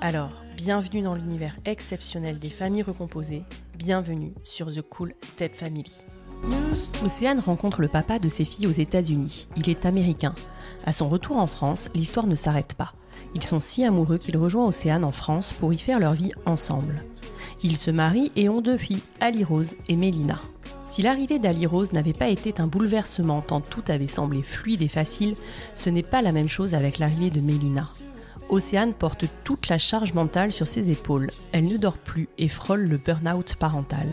Alors, bienvenue dans l'univers exceptionnel des familles recomposées, bienvenue sur The Cool Step Family. Océane rencontre le papa de ses filles aux États-Unis. Il est américain. À son retour en France, l'histoire ne s'arrête pas. Ils sont si amoureux qu'il rejoint Océane en France pour y faire leur vie ensemble. Ils se marient et ont deux filles, Ali Rose et Mélina. Si l'arrivée d'Ali Rose n'avait pas été un bouleversement tant tout avait semblé fluide et facile, ce n'est pas la même chose avec l'arrivée de Mélina. Océane porte toute la charge mentale sur ses épaules. Elle ne dort plus et frôle le burn-out parental.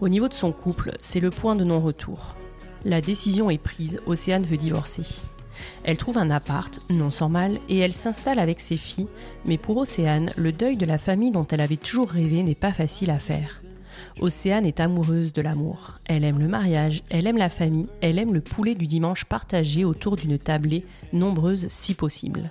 Au niveau de son couple, c'est le point de non-retour. La décision est prise, Océane veut divorcer. Elle trouve un appart, non sans mal, et elle s'installe avec ses filles, mais pour Océane, le deuil de la famille dont elle avait toujours rêvé n'est pas facile à faire. Océane est amoureuse de l'amour. Elle aime le mariage, elle aime la famille, elle aime le poulet du dimanche partagé autour d'une tablée, nombreuse si possible.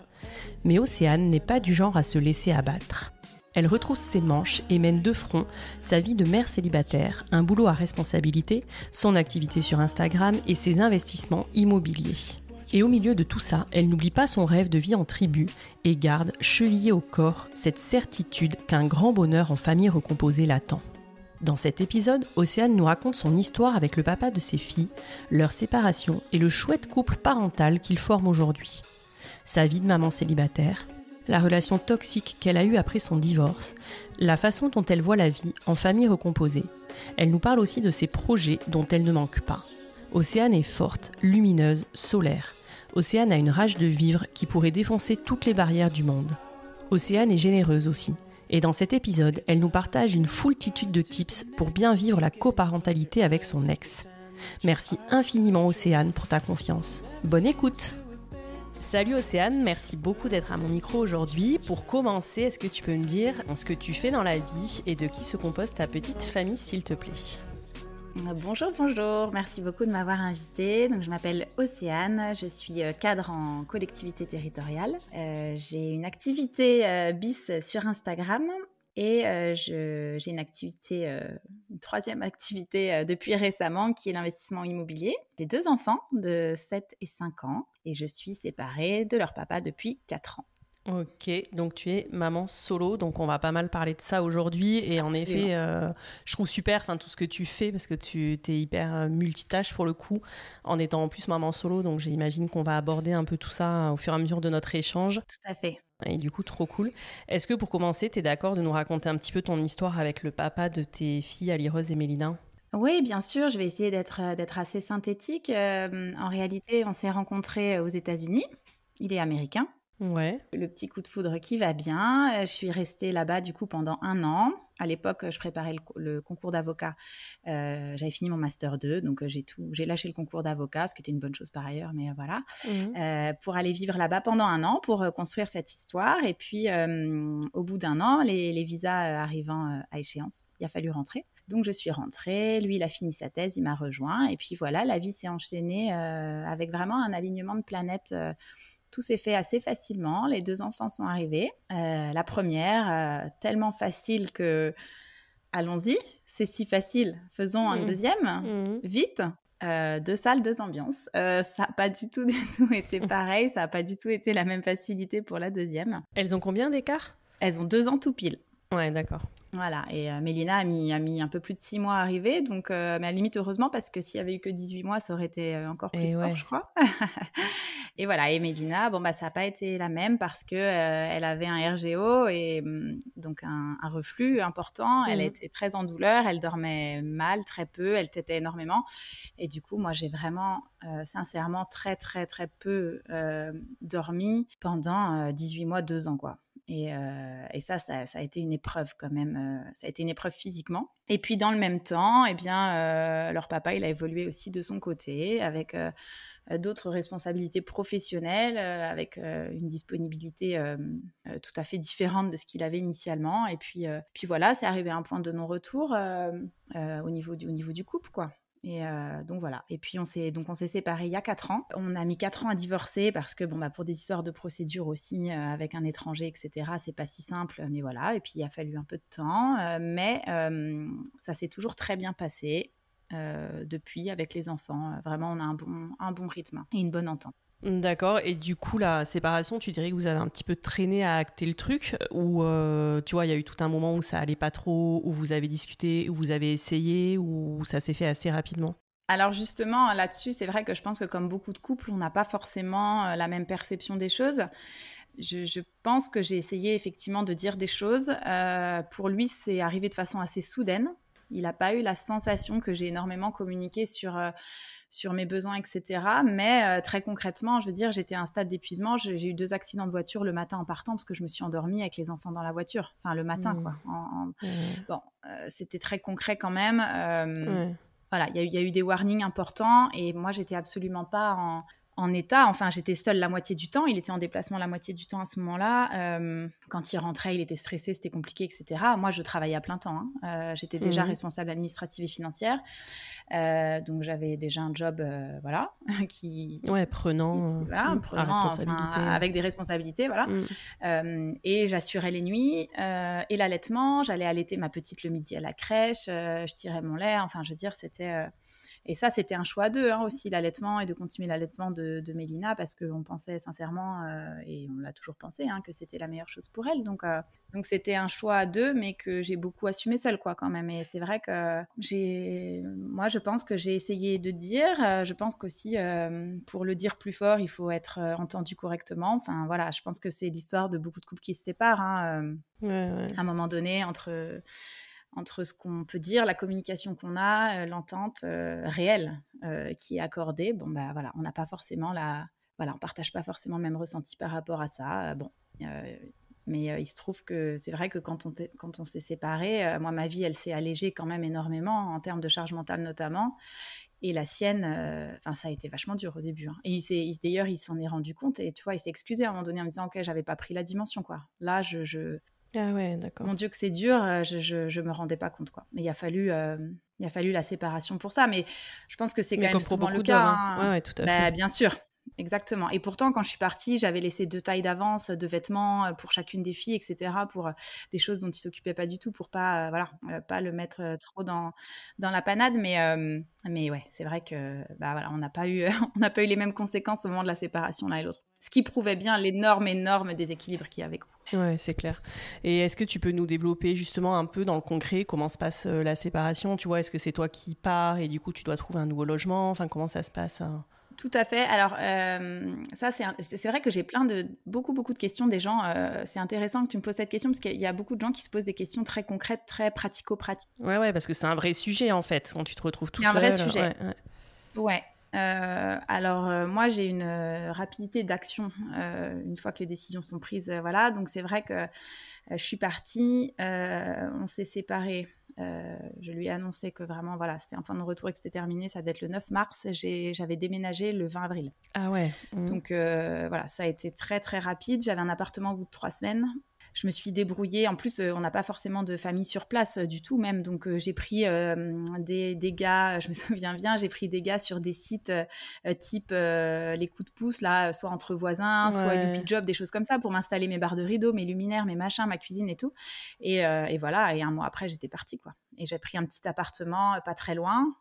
Mais Océane n'est pas du genre à se laisser abattre. Elle retrousse ses manches et mène de front sa vie de mère célibataire, un boulot à responsabilité, son activité sur Instagram et ses investissements immobiliers. Et au milieu de tout ça, elle n'oublie pas son rêve de vie en tribu et garde, chevillée au corps, cette certitude qu'un grand bonheur en famille recomposée l'attend. Dans cet épisode, Océane nous raconte son histoire avec le papa de ses filles, leur séparation et le chouette couple parental qu'ils forment aujourd'hui sa vie de maman célibataire, la relation toxique qu'elle a eue après son divorce, la façon dont elle voit la vie en famille recomposée. Elle nous parle aussi de ses projets dont elle ne manque pas. Océane est forte, lumineuse, solaire. Océane a une rage de vivre qui pourrait défoncer toutes les barrières du monde. Océane est généreuse aussi. Et dans cet épisode, elle nous partage une foultitude de tips pour bien vivre la coparentalité avec son ex. Merci infiniment Océane pour ta confiance. Bonne écoute Salut Océane, merci beaucoup d'être à mon micro aujourd'hui. Pour commencer, est-ce que tu peux me dire ce que tu fais dans la vie et de qui se compose ta petite famille, s'il te plaît? Bonjour, bonjour, merci beaucoup de m'avoir invitée. Donc, je m'appelle Océane, je suis euh, cadre en collectivité territoriale. Euh, j'ai une activité euh, bis sur Instagram et euh, j'ai une activité, euh, une troisième activité euh, depuis récemment qui est l'investissement immobilier. J'ai deux enfants de 7 et 5 ans et je suis séparée de leur papa depuis 4 ans. Ok, donc tu es maman solo, donc on va pas mal parler de ça aujourd'hui. Et en effet, euh, je trouve super tout ce que tu fais parce que tu es hyper multitâche pour le coup, en étant en plus maman solo. Donc j'imagine qu'on va aborder un peu tout ça au fur et à mesure de notre échange. Tout à fait. Et du coup, trop cool. Est-ce que pour commencer, tu es d'accord de nous raconter un petit peu ton histoire avec le papa de tes filles, Alireuse et Mélina? Oui, bien sûr, je vais essayer d'être euh, assez synthétique. en réalité, on s'est rencontrés aux États-Unis. Il est américain. Ouais. Le petit coup de foudre qui va bien. Euh, je suis restée là-bas du coup pendant un an. À l'époque, je préparais le, concours d'avocat. Euh, j'avais fini mon master 2, donc euh, j'ai tout, j'ai lâché le concours d'avocat, ce qui était une bonne chose par ailleurs, mais voilà, mmh. pour aller vivre là-bas pendant un an pour construire cette histoire. Et puis, au bout d'un an, les, les visas arrivant à échéance, il a fallu rentrer. Donc je suis rentrée, lui il a fini sa thèse, il m'a rejoint, et puis voilà, la vie s'est enchaînée avec vraiment un alignement de planètes tout s'est fait assez facilement. Les deux enfants sont arrivés. Euh, la première, euh, tellement facile que allons-y, c'est si facile, faisons un mmh. deuxième, mmh. vite. Euh, deux salles, deux ambiances. ça n'a pas du tout, du tout été pareil. Ça n'a pas du tout été la même facilité pour la deuxième. Elles ont combien d'écart? Elles ont deux ans tout pile. Ouais, d'accord. Voilà, et euh, Mélina a mis, a mis un peu plus de six mois à arriver, donc, euh, mais à la limite, heureusement, parce que s'il y avait eu que 18 mois, ça aurait été euh, encore plus fort, je crois. et voilà, et Mélina, bon, bah, ça n'a pas été la même parce que elle avait un RGO, et mm, donc un, reflux important. Elle mmh. était très en douleur, elle dormait mal, très peu, elle tétait énormément. Et du coup, moi, j'ai vraiment, sincèrement, très, très, très peu dormi pendant 18 mois, deux ans, quoi. Euh, et, ça, ça, a été une épreuve quand même. Euh, ça a été une épreuve physiquement. Et puis dans le même temps, eh bien, euh, leur papa, il a évolué aussi de son côté avec d'autres responsabilités professionnelles, avec une disponibilité tout à fait différente de ce qu'il avait initialement. Et puis, puis voilà, c'est arrivé à un point de non-retour au, niveau du, au niveau du couple, quoi. Et euh, donc voilà. Et puis on s'est donc on s'est séparés il y a quatre ans. On a mis quatre ans à divorcer parce que bon bah pour des histoires de procédure aussi euh, avec un étranger etc. C'est pas si simple. Mais voilà. Et puis il a fallu un peu de temps. Euh, mais ça s'est toujours très bien passé depuis avec les enfants. Vraiment on a un bon un bon rythme et une bonne entente. D'accord. Et du coup, la séparation, tu dirais que vous avez un petit peu traîné à acter le truc Ou, euh, tu vois, il y a eu tout un moment où ça allait pas trop, où vous avez discuté, où vous avez essayé, ou ça s'est fait assez rapidement? Alors justement, là-dessus, c'est vrai que je pense que comme beaucoup de couples, on n'a pas forcément euh, la même perception des choses. Je, pense que j'ai essayé effectivement de dire des choses. Euh, pour lui, c'est arrivé de façon assez soudaine. Il n'a pas eu la sensation que j'ai énormément communiqué sur sur mes besoins, etc. Mais euh, très concrètement, je veux dire, j'étais à un stade d'épuisement. J'ai eu deux accidents de voiture le matin en partant parce que je me suis endormie avec les enfants dans la voiture. Enfin, le matin, mmh. quoi. Mmh. Bon, euh, c'était très concret quand même. Euh, voilà, il y, y, a eu des warnings importants et moi, j'étais absolument pas en, en état. Enfin, j'étais seule la moitié du temps. Il était en déplacement la moitié du temps à ce moment-là. Euh, quand il rentrait, il était stressé, c'était compliqué, etc. Moi, je travaillais à plein temps. Hein. Euh, j'étais déjà mmh responsable administrative et financière. Euh, donc, j'avais déjà un job, voilà, qui... Ouais, prenant. voilà, prenant avec des responsabilités, voilà. Mmh. et j'assurais les nuits et l'allaitement. J'allais allaiter ma petite le midi à la crèche. je tirais mon lait. Enfin, je veux dire, c'était et ça, c'était un choix d'eux hein, aussi, l'allaitement et de continuer l'allaitement de, Mélina parce qu'on pensait sincèrement, euh, et on l'a toujours pensé, hein, que c'était la meilleure chose pour elle. Donc, euh, donc c'était un choix d'eux, mais que j'ai beaucoup assumé seule, quoi, quand même. Et c'est vrai que j'ai, moi, je pense que j'ai essayé de dire. Euh, je pense qu'aussi, pour le dire plus fort, il faut être entendu correctement. Enfin, voilà, je pense que c'est l'histoire de beaucoup de couples qui se séparent. Hein, à un moment donné, entre entre ce qu'on peut dire, la communication qu'on a, euh, l'entente euh, réelle euh, qui est accordée. Bon, bah voilà, on n'a pas forcément la. Voilà, on partage pas forcément le même ressenti par rapport à ça. bon. mais il se trouve que c'est vrai que quand on, quand on s'est séparés, moi, ma vie, elle s'est allégée quand même énormément en termes de charge mentale notamment. Et la sienne, enfin, ça a été vachement dur au début. Hein. Et il d'ailleurs, il s'en est rendu compte et tu vois, il s'est excusé à un moment donné en me disant, ok, j'avais pas pris la dimension, quoi. Là, je, ah ouais, d'accord. Mon Dieu, que c'est dur, euh, je, je, me rendais pas compte, quoi. Mais il a fallu, euh, il a fallu la séparation pour ça. Mais je pense que c'est quand même souvent le cas. Hein. Hein. Ouais, tout à bah, fait. bien sûr, exactement. Et pourtant, quand je suis partie, j'avais laissé deux tailles d'avance de vêtements euh, pour chacune des filles, etc. Pour des choses dont il s'occupait pas du tout, pour pas, voilà, pas le mettre trop dans dans la panade. Mais mais ouais, c'est vrai que bah voilà, on n'a pas eu, on n'a pas eu les mêmes conséquences au moment de la séparation l'un et l'autre. Ce qui prouvait bien l'énorme, énorme déséquilibre qu'il y avait. Ouais, c'est clair. Et est-ce que tu peux nous développer justement un peu dans le concret comment se passe euh, la séparation? Tu vois, est-ce que c'est toi qui pars et du coup tu dois trouver un nouveau logement? Enfin, comment ça se passe hein? Tout à fait. Alors, euh, ça, c'est vrai que j'ai plein de, beaucoup, beaucoup de questions des gens. Euh, c'est intéressant que tu me poses cette question parce qu'il y a beaucoup de gens qui se posent des questions très concrètes, très pratico-pratiques. Ouais, ouais, parce que c'est un vrai sujet en fait, quand tu te retrouves tout seul. C'est un vrai sujet. Ouais. ouais. Euh, alors euh, moi j'ai une euh, rapidité d'action une fois que les décisions sont prises, voilà. Donc c'est vrai que je suis partie, on s'est séparés. je lui ai annoncé que vraiment voilà c'était un point de retour et que c'était terminé. Ça devait être le 9 mars. J'avais déménagé le 20 avril. Ah ouais. Mmh. Donc voilà ça a été très très rapide. J'avais un appartement au bout de trois semaines je me suis débrouillée. En plus, euh, on n'a pas forcément de famille sur place euh, du tout même. Donc, euh, j'ai pris des, des, gars, je me souviens bien, j'ai pris des gars sur des sites type les coups de pouce, là, soit entre voisins, soit Youpi Job, des choses comme ça, pour m'installer mes barres de rideaux, mes luminaires, mes machins, ma cuisine et tout. Et, et voilà, et un mois après, j'étais partie, quoi. Et j'ai pris un petit appartement pas très loin,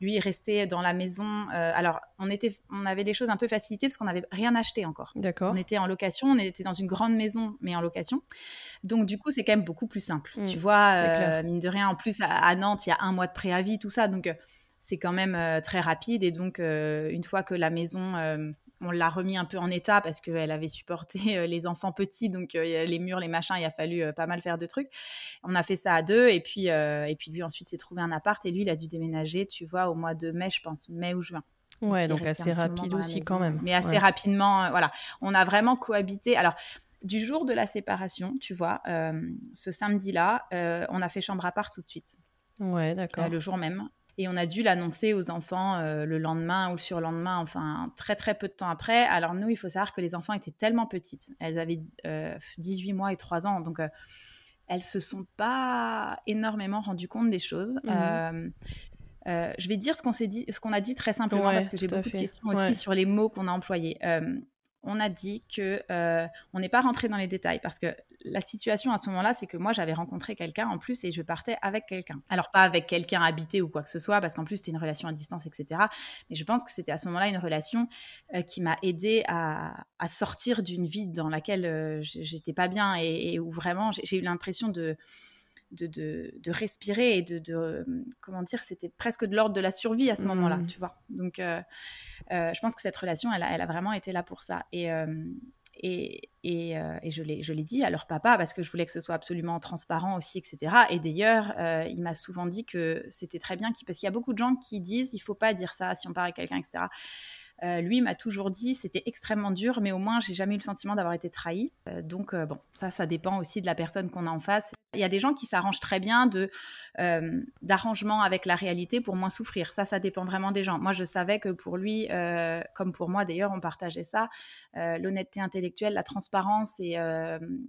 lui, il restait dans la maison. Euh, alors, on, était, on avait des choses un peu facilitées parce qu'on n'avait rien acheté encore. D'accord. On était en location, on était dans une grande maison, mais en location. Donc, du coup, c'est quand même beaucoup plus simple. Mm, tu vois, euh, mine de rien, en plus, à, Nantes, il y a un mois de préavis, tout ça. Donc, euh, c'est quand même très rapide. Et donc, une fois que la maison on l'a remis un peu en état parce qu'elle avait supporté euh, les enfants petits, donc euh, les murs, les machins, il a fallu euh, pas mal faire de trucs. On a fait ça à deux, et puis, et puis lui ensuite s'est trouvé un appart, et lui il a dû déménager, tu vois, au mois de mai, je pense, mai ou juin. Ouais, donc, assez rapide aussi quand même. Mais assez rapidement, voilà. On a vraiment cohabité. Alors, du jour de la séparation, tu vois, ce samedi-là, on a fait chambre à part tout de suite. Ouais, d'accord. le jour même. Et on a dû l'annoncer aux enfants euh, le lendemain ou le surlendemain, enfin très très peu de temps après. Alors nous, il faut savoir que les enfants étaient tellement petites. Elles avaient 18 euh, mois et 3 ans. Donc elles euh, elles se sont pas énormément rendues compte des choses. Mmh. je vais dire ce qu'on s'est dit, ce qu'on a dit très simplement parce que j'ai beaucoup de questions aussi sur les mots qu'on a employés on a dit que euh, on n'est pas rentré dans les détails parce que la situation à ce moment-là, c'est que moi j'avais rencontré quelqu'un en plus et je partais avec quelqu'un. Alors pas avec quelqu'un habité ou quoi que ce soit parce qu'en plus c'était une relation à distance, etc. Mais je pense que c'était à ce moment-là une relation euh, qui m'a aidé à, sortir d'une vie dans laquelle euh, j'étais pas bien et où vraiment j'ai eu l'impression de de, respirer et de, comment dire, c'était presque de l'ordre de la survie à ce moment-là, mmh. tu vois. Donc, euh, euh, je pense que cette relation, elle a, vraiment été là pour ça. Et, euh, et, et, je l'ai dit à leur papa parce que je voulais que ce soit absolument transparent aussi, etc. Et d'ailleurs, il m'a souvent dit que c'était très bien, parce qu'il y a beaucoup de gens qui disent il faut pas dire ça si on parle avec quelqu'un, etc. Euh, lui m'a toujours dit c'était extrêmement dur, mais au moins j'ai jamais eu le sentiment d'avoir été trahi. Euh, donc euh, bon, ça, ça dépend aussi de la personne qu'on a en face. Il y a des gens qui s'arrangent très bien de d'arrangement avec la réalité pour moins souffrir. Ça, ça dépend vraiment des gens. Moi, je savais que pour lui, comme pour moi d'ailleurs, on partageait ça. L'honnêteté intellectuelle, la transparence et,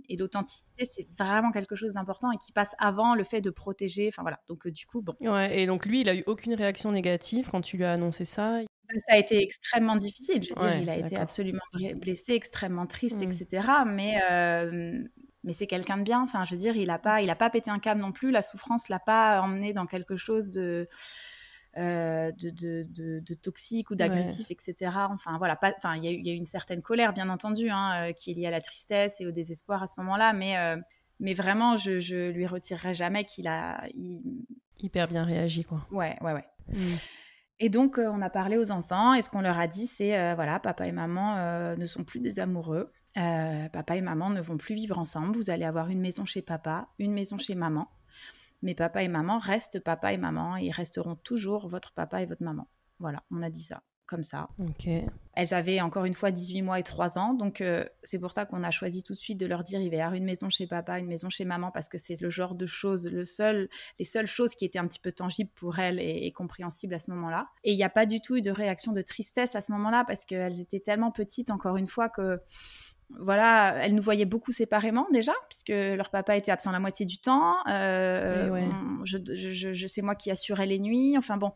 et l'authenticité, c'est vraiment quelque chose d'important et qui passe avant le fait de protéger. Enfin voilà. Donc du coup, bon. Ouais. Et donc lui, il a eu aucune réaction négative quand tu lui as annoncé ça? Ça a été extrêmement difficile. Je veux dire, il a été absolument blessé, extrêmement triste, mmh. etc. Mais, mais c'est quelqu'un de bien. Enfin, je veux dire, il n'a pas, il a pas pété un câble non plus. La souffrance l'a pas emmené dans quelque chose de, de, de, de, toxique ou d'agressif, etc. Enfin, voilà. Enfin, il y, y, a eu une certaine colère, bien entendu, hein, qui est liée à la tristesse et au désespoir à ce moment-là. Mais, mais vraiment, je, je lui retirerai jamais qu'il a. Hyper bien réagi, quoi. Ouais, ouais, ouais. Mmh. Et donc, euh, on a parlé aux enfants et ce qu'on leur a dit, c'est euh, voilà, papa et maman euh, ne sont plus des amoureux. papa et maman ne vont plus vivre ensemble. Vous allez avoir une maison chez papa, une maison chez maman. Mais papa et maman restent papa et maman et ils resteront toujours votre papa et votre maman. Voilà, on a dit ça comme ça. Elles avaient encore une fois 18 mois et 3 ans, donc euh, c'est pour ça qu'on a choisi tout de suite de leur dire il va y avoir une maison chez papa, une maison chez maman, parce que c'est le genre de choses, le seul, les seules choses qui étaient un petit peu tangibles pour elles et, compréhensibles à ce moment-là. Et il n'y a pas du tout eu de réaction de tristesse à ce moment-là, parce qu'elles étaient tellement petites, encore une fois, que voilà, elles nous voyaient beaucoup séparément déjà, puisque leur papa était absent la moitié du temps. Euh, je, je, c'est moi qui assurais les nuits. Enfin bon,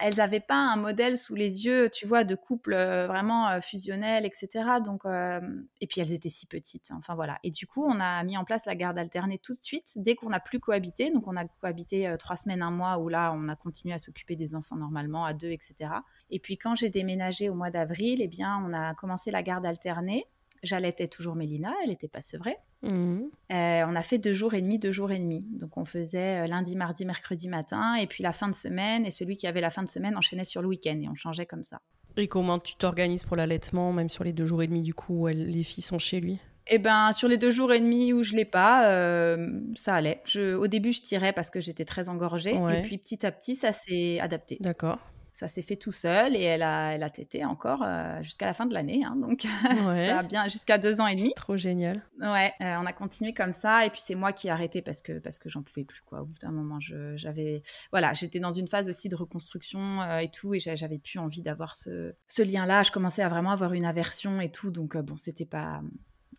elles n'avaient pas un modèle sous les yeux, tu vois, de couple vraiment fusionnel, etc. Donc, et puis elles étaient si petites. Enfin voilà. Et du coup, on a mis en place la garde alternée tout de suite dès qu'on n'a plus cohabité. Donc on a cohabité trois semaines, un mois, où là, on a continué à s'occuper des enfants normalement à deux, etc. Et puis quand j'ai déménagé au mois d'avril, eh bien, on a commencé la garde alternée. J'allaitais toujours Mélina, elle n'était pas sevrée. Mmh. Euh, on a fait deux jours et demi, deux jours et demi. Donc on faisait euh, lundi, mardi, mercredi matin, et puis la fin de semaine, et celui qui avait la fin de semaine enchaînait sur le week-end, et on changeait comme ça. Et comment tu t'organises pour l'allaitement, même sur les deux jours et demi du coup où les filles sont chez lui? Eh ben, sur les deux jours et demi où je l'ai pas, euh, ça allait. au début, je tirais parce que j'étais très engorgée. Et puis, petit à petit, ça s'est adapté. D'accord ça s'est fait tout seul et elle a, elle a tété encore euh, jusqu'à la fin de l'année. Hein, donc, ça a bien jusqu'à deux ans et demi. Trop génial. Ouais, euh, on a continué comme ça. Et puis, c'est moi qui ai arrêté parce que, parce que j'en pouvais plus. Quoi. Au bout d'un moment, j'avais. Voilà, j'étais dans une phase aussi de reconstruction euh, et tout. Et j'avais plus envie d'avoir ce, ce lien-là. Je commençais à vraiment avoir une aversion et tout. Donc, bon, c'était pas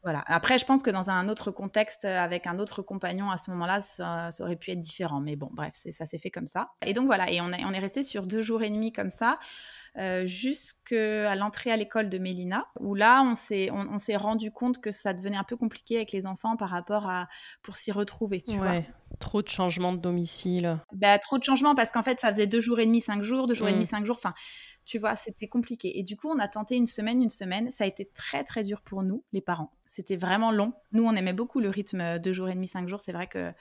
voilà. Après, je pense que dans un autre contexte, euh, avec un autre compagnon à ce moment-là, ça, aurait pu être différent. Mais bon, bref, ça s'est fait comme ça. Et donc voilà, et on, est, on est resté sur deux jours et demi comme ça. Euh, jusqu'à l'entrée à l'école de Mélina, où là, on s'est on, s'est rendu compte que ça devenait un peu compliqué avec les enfants par rapport à pour s'y retrouver, tu vois. Trop de changements de domicile. Bah, trop de changements parce qu'en fait, ça faisait deux jours et demi, cinq jours, deux jours et demi, mm. cinq jours. Enfin, tu vois, c'était compliqué. Et du coup, on a tenté une semaine, une semaine. Ça a été très, très dur pour nous, les parents. C'était vraiment long. Nous, on aimait beaucoup le rythme deux jours et demi, cinq jours. C'est vrai que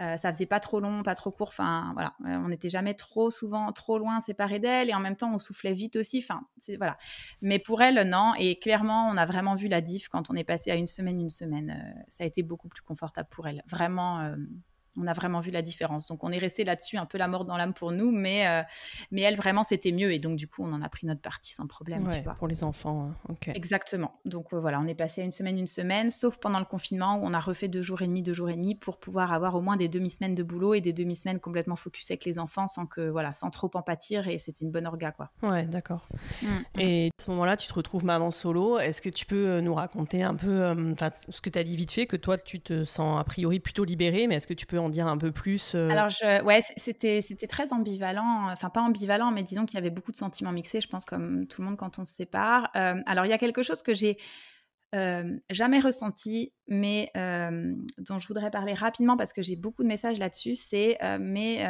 euh, ça faisait pas trop long, pas trop court. Enfin, voilà, euh, on n'était jamais trop souvent, trop loin séparés d'elle. Et en même temps, on soufflait vite aussi. Enfin, voilà. Mais pour elle, non. Et clairement, on a vraiment vu la diff quand on est passé à une semaine, une semaine. Euh, ça a été beaucoup plus confortable pour elle. Vraiment on a vraiment vu la différence. Donc on est resté là-dessus un peu la mort dans l'âme pour nous, mais, euh, mais elle vraiment c'était mieux et donc du coup on en a pris notre partie sans problème. tu vois. Pour les enfants, hein. Exactement. Donc euh, voilà, on est passé à une semaine, une semaine, sauf pendant le confinement où on a refait deux jours et demi, deux jours et demi pour pouvoir avoir au moins des demi-semaines de boulot et des demi-semaines complètement focus avec les enfants sans que voilà, sans trop en pâtir et c'était une bonne orga quoi. Ouais, d'accord. Mm, mm. Et à ce moment-là, tu te retrouves maman solo. Est-ce que tu peux euh, nous raconter un peu, ce que tu as dit vite fait, que toi tu te sens a priori plutôt libérée, mais est-ce que tu peux en dire un peu plus euh Alors, ouais, c'était, c'était très ambivalent. Enfin, pas ambivalent, mais disons qu'il y avait beaucoup de sentiments mixés, je pense, comme tout le monde quand on se sépare. Euh, alors, il y a quelque chose que j'ai jamais ressenti, mais dont je voudrais parler rapidement parce que j'ai beaucoup de messages là-dessus, c'est mais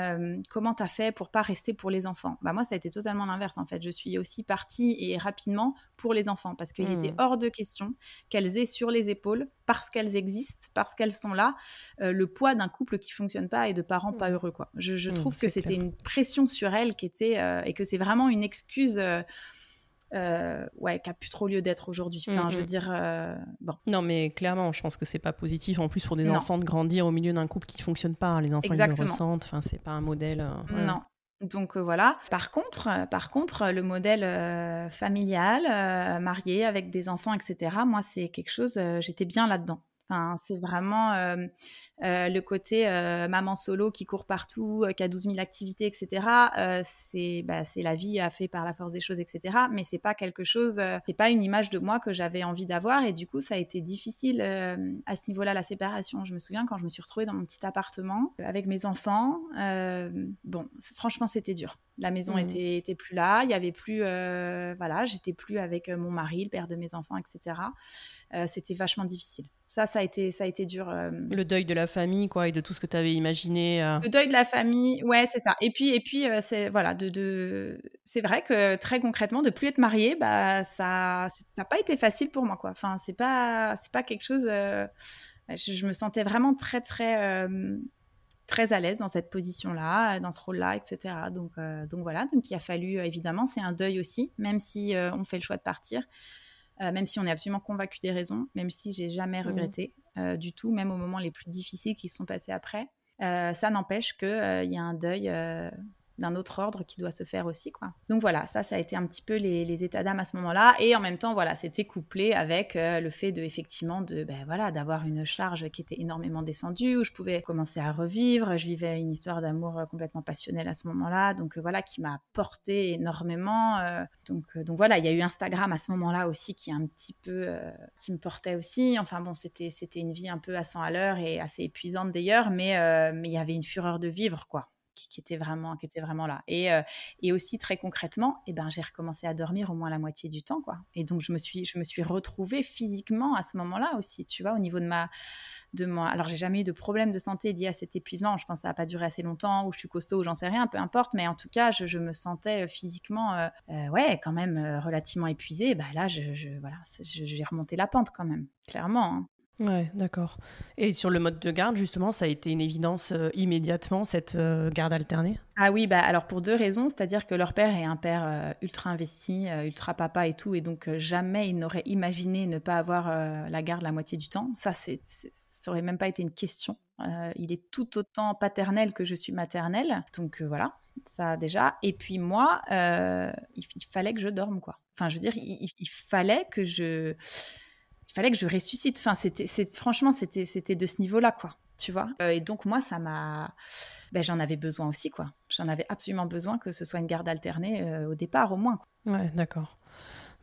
comment t'as fait pour pas rester pour les enfants? Bah moi ça a été totalement l'inverse en fait. Je suis aussi partie et rapidement pour les enfants parce qu'il était mmh. hors de question qu'elles aient sur les épaules parce qu'elles existent, parce qu'elles sont là, le poids d'un couple qui fonctionne pas et de parents pas mmh. heureux quoi. Je, mmh, trouve que c'était une pression sur elles qui était et que c'est vraiment une excuse euh, ouais, qui a plus trop lieu d'être aujourd'hui. Enfin, je veux dire, euh, bon. Non, mais clairement, je pense que c'est pas positif. En plus, pour des enfants de grandir au milieu d'un couple qui fonctionne pas, les enfants ils le ressentent. Enfin, c'est pas un modèle. Euh, non. Donc voilà. Par contre, par contre, le modèle familial, marié avec des enfants, etc. Moi, c'est quelque chose. J'étais bien là-dedans. Enfin, c'est vraiment euh, euh, le côté euh, maman solo qui court partout, qui a 12 000 activités, etc. c'est bah, la vie a fait par la force des choses, etc. Mais c'est pas quelque chose, c'est pas une image de moi que j'avais envie d'avoir. Et du coup, ça a été difficile à ce niveau-là, la séparation. Je me souviens quand je me suis retrouvée dans mon petit appartement avec mes enfants. bon, franchement, c'était dur. La maison mmh. était, était, plus là, il y avait plus, voilà, j'étais plus avec mon mari, le père de mes enfants, etc. Euh, c'était vachement difficile. Ça, ça a été, ça a été dur. Euh. Le deuil de la famille, quoi, et de tout ce que tu avais imaginé. Euh. Le deuil de la famille, ouais, c'est ça. Et puis, et puis, c'est voilà, de, de... c'est vrai que très concrètement, de plus être mariée, bah, ça, n'a pas été facile pour moi, quoi. Enfin, c'est pas, c'est pas quelque chose. Je, me sentais vraiment très, très très à l'aise dans cette position-là, dans ce rôle-là, etc. Donc, donc voilà, donc il a fallu, évidemment, c'est un deuil aussi, même si on fait le choix de partir. Euh, même si on est absolument convaincu des raisons, même si j'ai jamais mmh. regretté euh, du tout, même aux moments les plus difficiles qui se sont passés après. Euh, ça n'empêche qu'il y a un deuil d'un autre ordre qui doit se faire aussi quoi. Donc voilà, ça ça a été un petit peu les, états d'âme à ce moment-là et en même temps voilà, c'était couplé avec euh, le fait de effectivement de ben, voilà, d'avoir une charge qui était énormément descendue où je pouvais commencer à revivre, je vivais une histoire d'amour euh, complètement passionnelle à ce moment-là donc euh, voilà qui m'a porté énormément donc donc voilà, il y a eu Instagram à ce moment-là aussi qui est un petit peu qui me portait aussi. Enfin bon, c'était c'était une vie un peu à 100 à l'heure et assez épuisante d'ailleurs mais mais il y avait une fureur de vivre quoi qui, était vraiment, qui était vraiment là. Et, et aussi très concrètement, eh ben, j'ai recommencé à dormir au moins la moitié du temps, quoi. Et donc je me suis, je me suis retrouvée physiquement à ce moment-là aussi, tu vois, au niveau de ma de moi. Alors, j'ai jamais eu de problème de santé lié à cet épuisement. Je pense que ça n'a pas duré assez longtemps, ou je suis costaud, ou j'en sais rien, peu importe. Mais en tout cas, je, me sentais euh, physiquement, euh, euh, ouais, quand même relativement épuisée. Bah là, je, voilà, j'ai remonté la pente quand même, clairement. Hein. Ouais, d'accord. Et sur le mode de garde, justement, ça a été une évidence immédiatement, cette garde alternée? Ah oui, bah alors pour deux raisons, c'est-à-dire que leur père est un père ultra investi, ultra papa et tout, et donc jamais il n'aurait imaginé ne pas avoir la garde la moitié du temps. Ça, c'est ça aurait même pas été une question. Euh, il est tout autant paternel que je suis maternelle. Donc euh, voilà, ça déjà. Et puis moi, euh, il, fallait que je dorme, quoi. Enfin, je veux dire, il, fallait que je... Fallait que je ressuscite. Enfin, c'était, franchement, c'était, c'était de ce niveau-là, quoi. Tu vois Et donc, moi, ça m'a... Ben, j'en avais besoin aussi, quoi. J'en avais absolument besoin que ce soit une garde alternée au départ, au moins. Ouais, d'accord.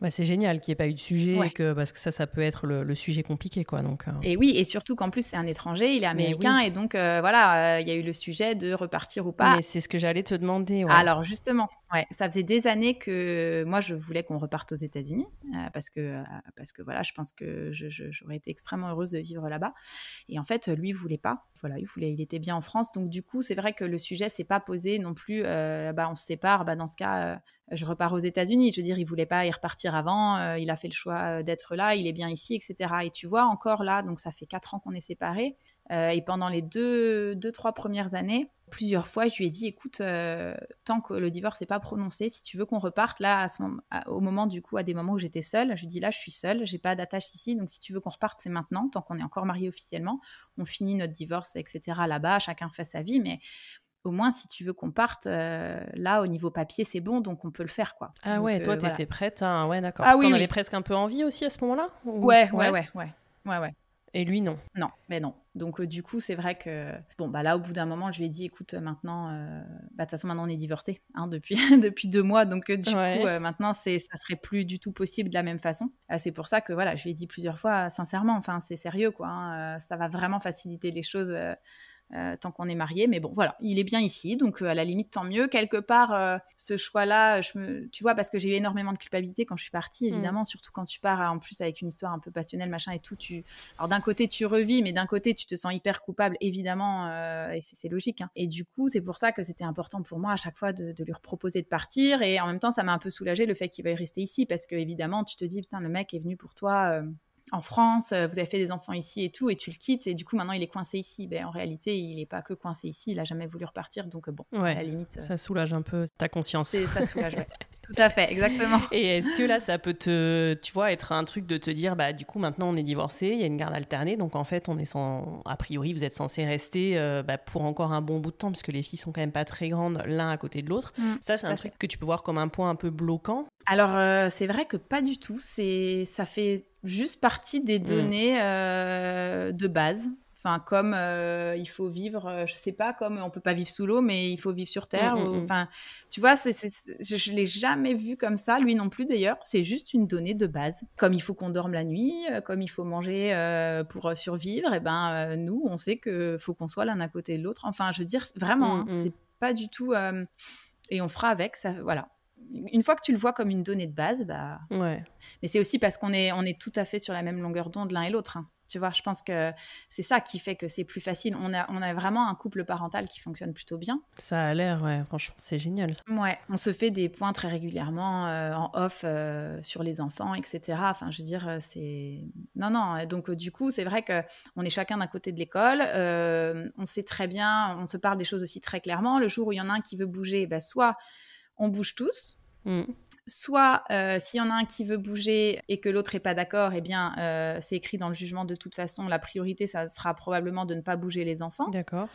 Bah, c'est génial qu'il n'y ait pas eu de sujet, que, parce que ça, ça peut être le, sujet compliqué. Quoi, donc, euh. Et oui, et surtout qu'en plus, c'est un étranger, il est américain, et donc euh, voilà, euh, il y a eu le sujet de repartir ou pas. Mais c'est ce que j'allais te demander. Alors justement, ouais, ça faisait des années que moi, je voulais qu'on reparte aux États-Unis, parce, que, parce que voilà, je pense que j'aurais été extrêmement heureuse de vivre là-bas. Et en fait, lui, il voulait pas. Voilà, il, voulait, il était bien en France. Donc du coup, c'est vrai que le sujet s'est pas posé non plus, bah, on se sépare, bah, dans ce cas je repars aux États-Unis. Je veux dire, il voulait pas y repartir avant. Euh, il a fait le choix euh, d'être là. Il est bien ici, etc. Et tu vois, encore là, donc ça fait quatre ans qu'on est séparés. Euh, et pendant les deux, deux, trois premières années, plusieurs fois, je lui ai dit, écoute, tant que le divorce n'est pas prononcé, si tu veux qu'on reparte, là, ce moment, au moment du coup, à des moments où j'étais seule, je lui dis, là, je suis seule, j'ai pas d'attache ici, donc si tu veux qu'on reparte, c'est maintenant, tant qu'on est encore mariés officiellement. On finit notre divorce, etc. là-bas, chacun fait sa vie, mais au moins, si tu veux qu'on parte, euh, là, au niveau papier, c'est bon, donc on peut le faire, quoi. Ah ouais, toi, euh, tu étais prête, hein, ouais, d'accord. Ah oui, T'en avais presque un peu envie aussi à ce moment-là ouais, ouais, ouais, ouais, ouais, ouais. Et lui, non. Non, mais non. Donc, euh, du coup, c'est vrai que, bon, bah là, au bout d'un moment, je lui ai dit, écoute, maintenant, bah, de toute façon, maintenant, on est divorcés hein, depuis, depuis deux mois. Donc, du coup, maintenant, c'est, ça serait plus du tout possible de la même façon. c'est pour ça que, voilà, je lui ai dit plusieurs fois, sincèrement, enfin, c'est sérieux, quoi. Hein, ça va vraiment faciliter les choses euh, tant qu'on est marié. Mais bon, voilà, il est bien ici, donc euh, à la limite, tant mieux. Quelque part, euh, ce choix-là, me... tu vois, parce que j'ai eu énormément de culpabilité quand je suis partie, mm. évidemment, surtout quand tu pars en plus avec une histoire un peu passionnelle, machin et tout. Tu... Alors d'un côté, tu revis, mais d'un côté, tu te sens hyper coupable, évidemment, et c'est logique. Hein. Et du coup, c'est pour ça que c'était important pour moi à chaque fois de, de, lui proposer de partir. Et en même temps, ça m'a un peu soulagé le fait qu'il veuille rester ici, parce que évidemment, tu te dis, putain, le mec est venu pour toi en France, euh, vous avez fait des enfants ici et tout, et tu le quittes, et du coup maintenant il est coincé ici. Ben, en réalité, il n'est pas que coincé ici, il a jamais voulu repartir, donc bon, à la limite. Ça soulage un peu ta conscience. Ça soulage, Tout à fait, exactement. Et est-ce que là, ça peut te, tu vois, être un truc de te dire, bah du coup maintenant on est divorcé, il y a une garde alternée, donc en fait on est sans, a priori vous êtes censé rester euh, bah, pour encore un bon bout de temps, parce que les filles sont quand même pas très grandes l'un à côté de l'autre. Mm, ça c'est un truc que tu peux voir comme un point un peu bloquant. Alors euh, c'est vrai que pas du tout. C'est, ça fait juste partie des mm. données euh, de base. Enfin, comme euh, il faut vivre, euh, je sais pas, comme on peut pas vivre sous l'eau, mais il faut vivre sur Terre. Mm, mm, enfin, tu vois, c'est, je, je l'ai jamais vu comme ça, lui non plus d'ailleurs. C'est juste une donnée de base. Comme il faut qu'on dorme la nuit, comme il faut manger pour survivre, et eh ben nous, on sait que faut qu'on soit l'un à côté de l'autre. Enfin, je veux dire, vraiment, hein, c'est pas du tout. et on fera avec ça. Voilà une fois que tu le vois comme une donnée de base, bah. Ouais. Mais c'est aussi parce qu'on est, on est tout à fait sur la même longueur d'onde l'un et l'autre. Hein. Tu vois, je pense que c'est ça qui fait que c'est plus facile. On a, on a vraiment un couple parental qui fonctionne plutôt bien. Ça a l'air, ouais, franchement, c'est génial. Ça. Ouais, on se fait des points très régulièrement euh, en off euh, sur les enfants, etc. Enfin, je veux dire, euh, c'est. Non, non. Donc, du coup, c'est vrai qu'on est chacun d'un côté de l'école. on sait très bien, on se parle des choses aussi très clairement. Le jour où il y en a un qui veut bouger, bah, soit on bouge tous. Mm. Soit, euh, s'il y en a un qui veut bouger et que l'autre n'est pas d'accord, eh bien, euh, c'est écrit dans le jugement de toute façon. La priorité, ça sera probablement de ne pas bouger les enfants. D'accord.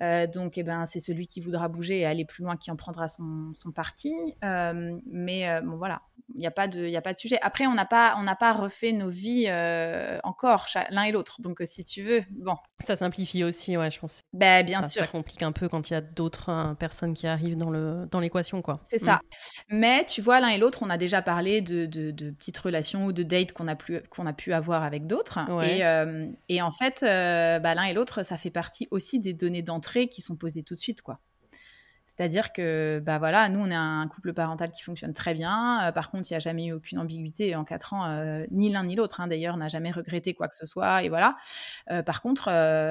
Euh, donc, eh ben, c'est celui qui voudra bouger et aller plus loin qui en prendra son, son parti. mais bon, voilà il n'y a pas de il a pas de sujet. Après on n'a pas on n'a pas refait nos vies euh, encore l'un et l'autre. Donc euh, si tu veux bon. Ça simplifie aussi ouais je pense. Ben, bien sûr ça complique un peu quand il y a d'autres hein, personnes qui arrivent dans le dans l'équation quoi. C'est ça. Mais tu vois l'un et l'autre on a déjà parlé de, de, petites relations ou de dates qu'on a pu qu'on a pu avoir avec d'autres. Et, euh, et en fait bah, l'un et l'autre ça fait partie aussi des données d'entrée qui sont posées tout de suite quoi C'est-à-dire que, bah voilà, nous, on est un couple parental qui fonctionne très bien. par contre, il n'y a jamais eu aucune ambiguïté en quatre ans, ni l'un ni l'autre, hein, d'ailleurs, n'a jamais regretté quoi que ce soit. Et voilà. par contre,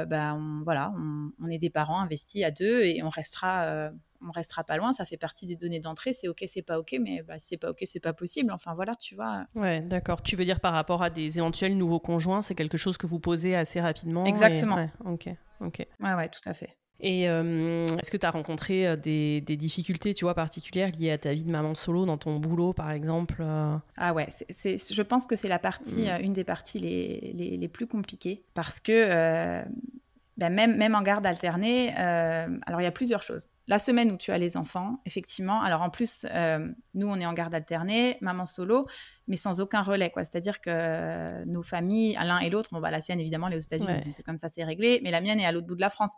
bah, on, voilà, on, on, est des parents investis à deux et on restera on restera pas loin, ça fait partie des données d'entrée, c'est ok, c'est pas ok, mais bah, si c'est pas ok, c'est pas possible. Enfin voilà, tu vois. Ouais, d'accord. Tu veux dire par rapport à des éventuels nouveaux conjoints, c'est quelque chose que vous posez assez rapidement Exactement. Ouais, ok, ok. Ouais, ouais, tout à fait. Et euh, est-ce que tu as rencontré euh, des, difficultés, tu vois, particulières liées à ta vie de maman solo, dans ton boulot, par exemple euh? Ah ouais, c'est, je pense que c'est la partie, mm. une des parties les, les, plus compliquées, parce que ben même, même en garde alternée, alors il y a plusieurs choses la semaine où tu as les enfants, effectivement. Alors en plus, euh, nous, on est en garde alternée, maman solo, mais sans aucun relais, quoi. C'est-à-dire que nos familles, l'un et l'autre, bon, bah, la sienne, évidemment, elle est aux États-Unis, comme ça, c'est réglé, mais la mienne est à l'autre bout de la France.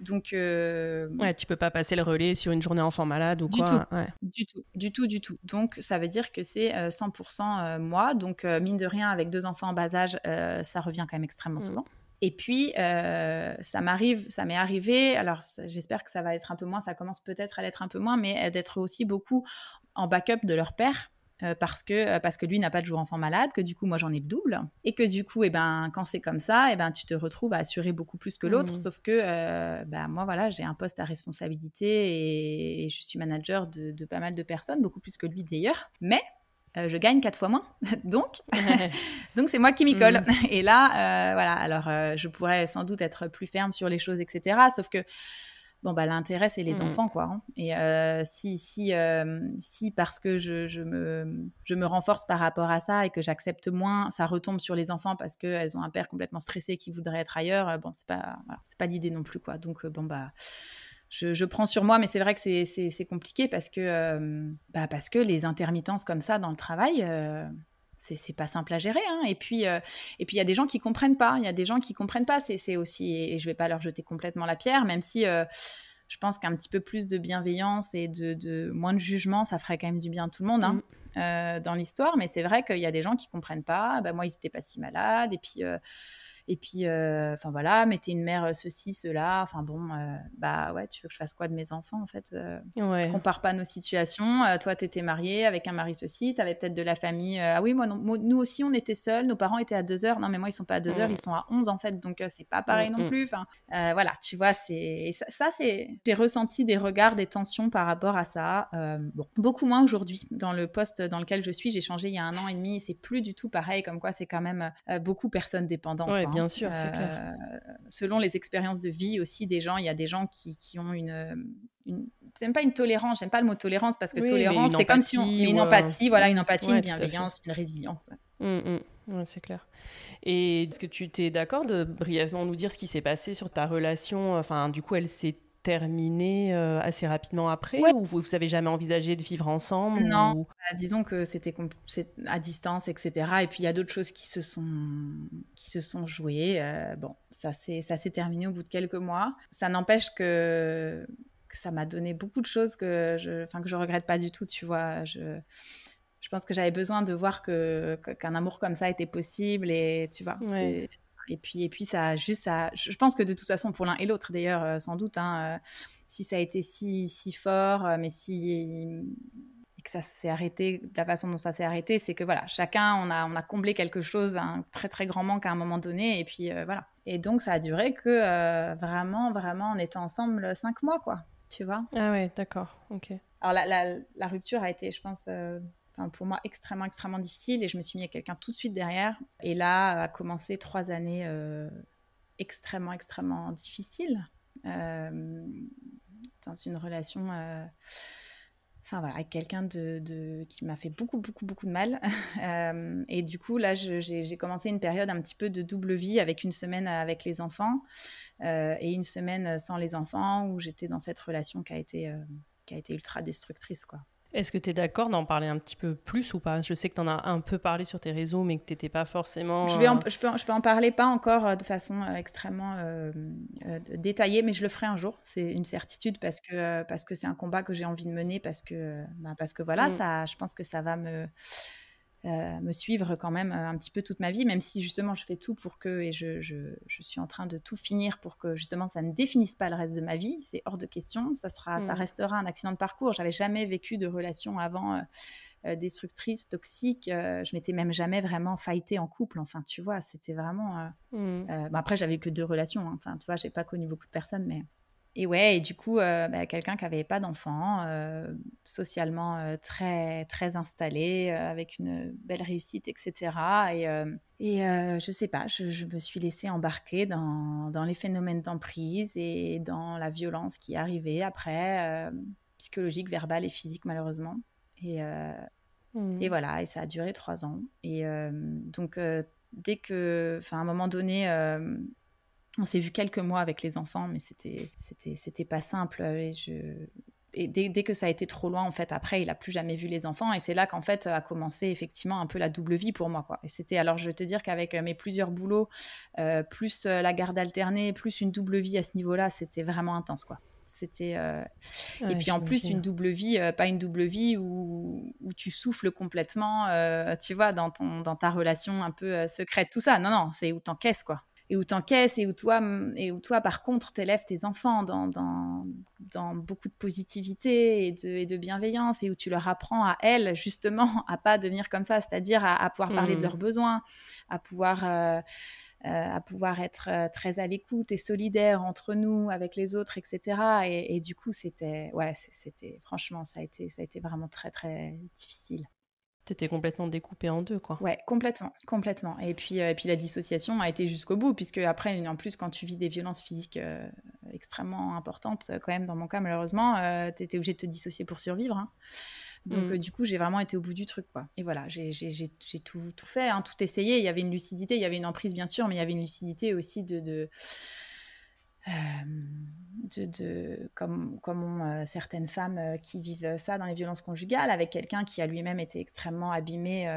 Donc. Euh... Ouais, tu peux pas passer le relais sur une journée enfant malade ou du quoi. Tout. Du tout, du tout, du tout. Donc, ça veut dire que c'est 100% euh, moi. Donc, mine de rien, avec deux enfants en bas âge, ça revient quand même extrêmement mmh. Et puis, euh, ça m'arrive, ça m'est arrivé, alors j'espère que ça va être un peu moins, ça commence peut-être à l'être un peu moins, mais euh, d'être aussi beaucoup en backup de leur père. Euh, parce que parce que lui n'a pas de jour enfant malade, que du coup moi j'en ai le double, et que du coup et eh ben quand c'est comme ça, et eh ben tu te retrouves à assurer beaucoup plus que l'autre, mmh. sauf que ben moi voilà j'ai un poste à responsabilité et, je suis manager de, de, pas mal de personnes, beaucoup plus que lui d'ailleurs, mais euh, je gagne quatre fois moins. donc, donc c'est moi qui m'y colle. Mm. Et là, euh, voilà. Alors, euh, je pourrais sans doute être plus ferme sur les choses, etc. Sauf que, bon, bah, l'intérêt, c'est les mm. enfants, quoi. Hein. Et si, si, si, parce que je, je, me, je me renforce par rapport à ça et que j'accepte moins, ça retombe sur les enfants parce qu'elles ont un père complètement stressé qui voudrait être ailleurs, bon, c'est pas, voilà, c'est pas l'idée non plus, quoi. Donc, bon, bah je, prends sur moi, mais c'est vrai que c'est compliqué parce que, euh, bah parce que les intermittences comme ça dans le travail, euh, c'est pas simple à gérer. Hein. Et puis, euh, et puis il y a des gens qui comprennent pas. Il y a des gens qui comprennent pas. C'est aussi, et je vais pas leur jeter complètement la pierre, même si je pense qu'un petit peu plus de bienveillance et de, moins de jugement, ça ferait quand même du bien à tout le monde hein, mm. dans l'histoire. Mais c'est vrai qu'il y a des gens qui comprennent pas. Bah, moi, ils étaient pas si malades. Et puis et puis, euh, enfin voilà, mettez une mère euh, ceci, cela. Enfin bon, euh, bah ouais, tu veux que je fasse quoi de mes enfants en fait ouais. Compare pas nos situations. toi, tu étais mariée avec un mari ceci, tu avais peut-être de la famille. ah oui, moi, nous aussi, on était seuls. Nos parents étaient à 2 heures. Non, mais moi, ils sont pas à 2 heures, ils sont à 11 en fait. Donc, c'est pas pareil non plus. Enfin, voilà, tu vois, c'est ça, c'est. J'ai ressenti des regards, des tensions par rapport à ça. bon, beaucoup moins aujourd'hui. Dans le poste dans lequel je suis, j'ai changé il y a un an et demi. C'est plus du tout pareil. Comme quoi, c'est quand même beaucoup personnes dépendantes. Ouais, bien sûr, c'est clair. Euh, selon les expériences de vie aussi des gens, il y a des gens qui, qui ont une, une c'est même pas une tolérance, j'aime pas le mot tolérance parce que tolérance, c'est comme si on. Une empathie, voilà, une empathie, une bienveillance, une résilience. Mmh, mmh. c'est clair. Et est-ce que tu t'es d'accord de brièvement nous dire ce qui s'est passé sur ta relation Enfin, du coup, elle s'est terminé euh, assez rapidement après ou vous, vous avez jamais envisagé de vivre ensemble Non, bah, disons que c'était à distance, etc. Et puis il y a d'autres choses qui se sont qui se sont jouées. Euh, bon, ça s'est ça s'est terminé au bout de quelques mois. Ça n'empêche que, que ça m'a donné beaucoup de choses que je enfin que je regrette pas du tout. Tu vois, je je pense que j'avais besoin de voir que qu'un amour comme ça était possible et tu vois. Et puis, et puis ça juste, ça, je pense que de toute façon, pour l'un et l'autre d'ailleurs, euh, sans doute, hein, euh, si ça a été si, si fort, euh, mais si que ça s'est arrêté de la façon dont ça s'est arrêté, c'est que voilà, chacun, on a, on a comblé quelque chose, un très très grand manque à un moment donné, et puis voilà. Et donc ça a duré que vraiment, vraiment, on était ensemble cinq mois, quoi, tu vois. Ah ouais, d'accord, ok. Alors la, la, la, rupture a été, je pense, pour moi extrêmement, extrêmement difficile. Et je me suis mis à quelqu'un tout de suite derrière. Et là, a commencé trois années euh, extrêmement, extrêmement difficiles euh, dans une relation. Euh, enfin voilà, avec quelqu'un de, qui m'a fait beaucoup, beaucoup, beaucoup de mal. et du coup, là, j'ai commencé une période un petit peu de double vie avec une semaine avec les enfants et une semaine sans les enfants où j'étais dans cette relation qui a été, qui a été ultra destructrice, quoi. Est-ce que tu es d'accord d'en parler un petit peu plus ou pas? Je sais que tu en as un peu parlé sur tes réseaux, mais que tu n'étais pas forcément... Je, vais euh, je, peux, je peux en parler, pas encore euh, de façon euh, extrêmement détaillée, mais je le ferai un jour. C'est une certitude parce que parce que c'est un combat que j'ai envie de mener, parce que, bah, parce que voilà, mm. ça, je pense que ça va me me suivre quand même un petit peu toute ma vie, même si justement je fais tout pour que, et je, je, je, suis en train de tout finir pour que justement ça ne définisse pas le reste de ma vie, c'est hors de question, ça, sera, ça mmh. restera un accident de parcours. J'avais jamais vécu de relation avant euh, destructrice, toxique. Euh, je m'étais même jamais vraiment fightée en couple. Enfin, tu vois, c'était vraiment. Euh, mmh. après, j'avais que deux relations. Hein. Enfin, tu vois, j'ai pas connu beaucoup de personnes, mais. Et ouais, et du coup, bah, quelqu'un qui n'avait pas d'enfant, socialement très très installé, avec une belle réussite, etc. Et, et je sais pas, je, me suis laissée embarquer dans, dans les phénomènes d'emprise et dans la violence qui arrivait après, psychologique, verbale et physique malheureusement. Et, euh, mmh. et voilà, et ça a duré trois ans. Et euh, donc, euh, dès que, enfin, à un moment donné, on s'est vu quelques mois avec les enfants, mais c'était, c'était, c'était pas simple. Et je, et dès, dès, que ça a été trop loin, en fait, après, il a plus jamais vu les enfants. Et c'est là qu'en fait a commencé effectivement un peu la double vie pour moi. Quoi. Et c'était, alors je vais te dire qu'avec mes plusieurs boulots, plus la garde alternée, plus une double vie à ce niveau-là, c'était vraiment intense. quoi. C'était euh, et puis en plus une double vie, euh, pas une double vie où, où tu souffles complètement, euh, tu vois, dans ton dans ta relation un peu secrète, tout ça. Non non, c'est où t'encaisses quoi. Et où t'encaisses et où toi et où toi par contre t'élèves tes enfants dans, dans, dans beaucoup de positivité et de, et de, bienveillance et où tu leur apprends à elles justement à pas devenir comme ça, c'est-à-dire à, pouvoir parler de mmh. leurs besoins, à pouvoir euh, à pouvoir être euh, très à l'écoute et solidaire entre nous, avec les autres, etc. Et, du coup, c'était, ouais, c'était, franchement, ça a été, ça a été vraiment très, très difficile. T'étais complètement découpé en deux, quoi. Ouais, complètement, complètement. Et puis, euh, et puis la dissociation a été jusqu'au bout, puisque après, en plus, quand tu vis des violences physiques extrêmement importantes, quand même, dans mon cas, malheureusement, tu étais obligé de te dissocier pour survivre. Hein. Donc, mmh. euh, du coup, j'ai vraiment été au bout du truc, quoi. Et voilà, j'ai tout, tout fait, hein, tout essayé. Il y avait une lucidité, il y avait une emprise, bien sûr, mais il y avait une lucidité aussi de... de euh, de, comme, comme ont euh, certaines femmes qui vivent ça dans les violences conjugales, avec quelqu'un qui a lui-même été extrêmement abîmé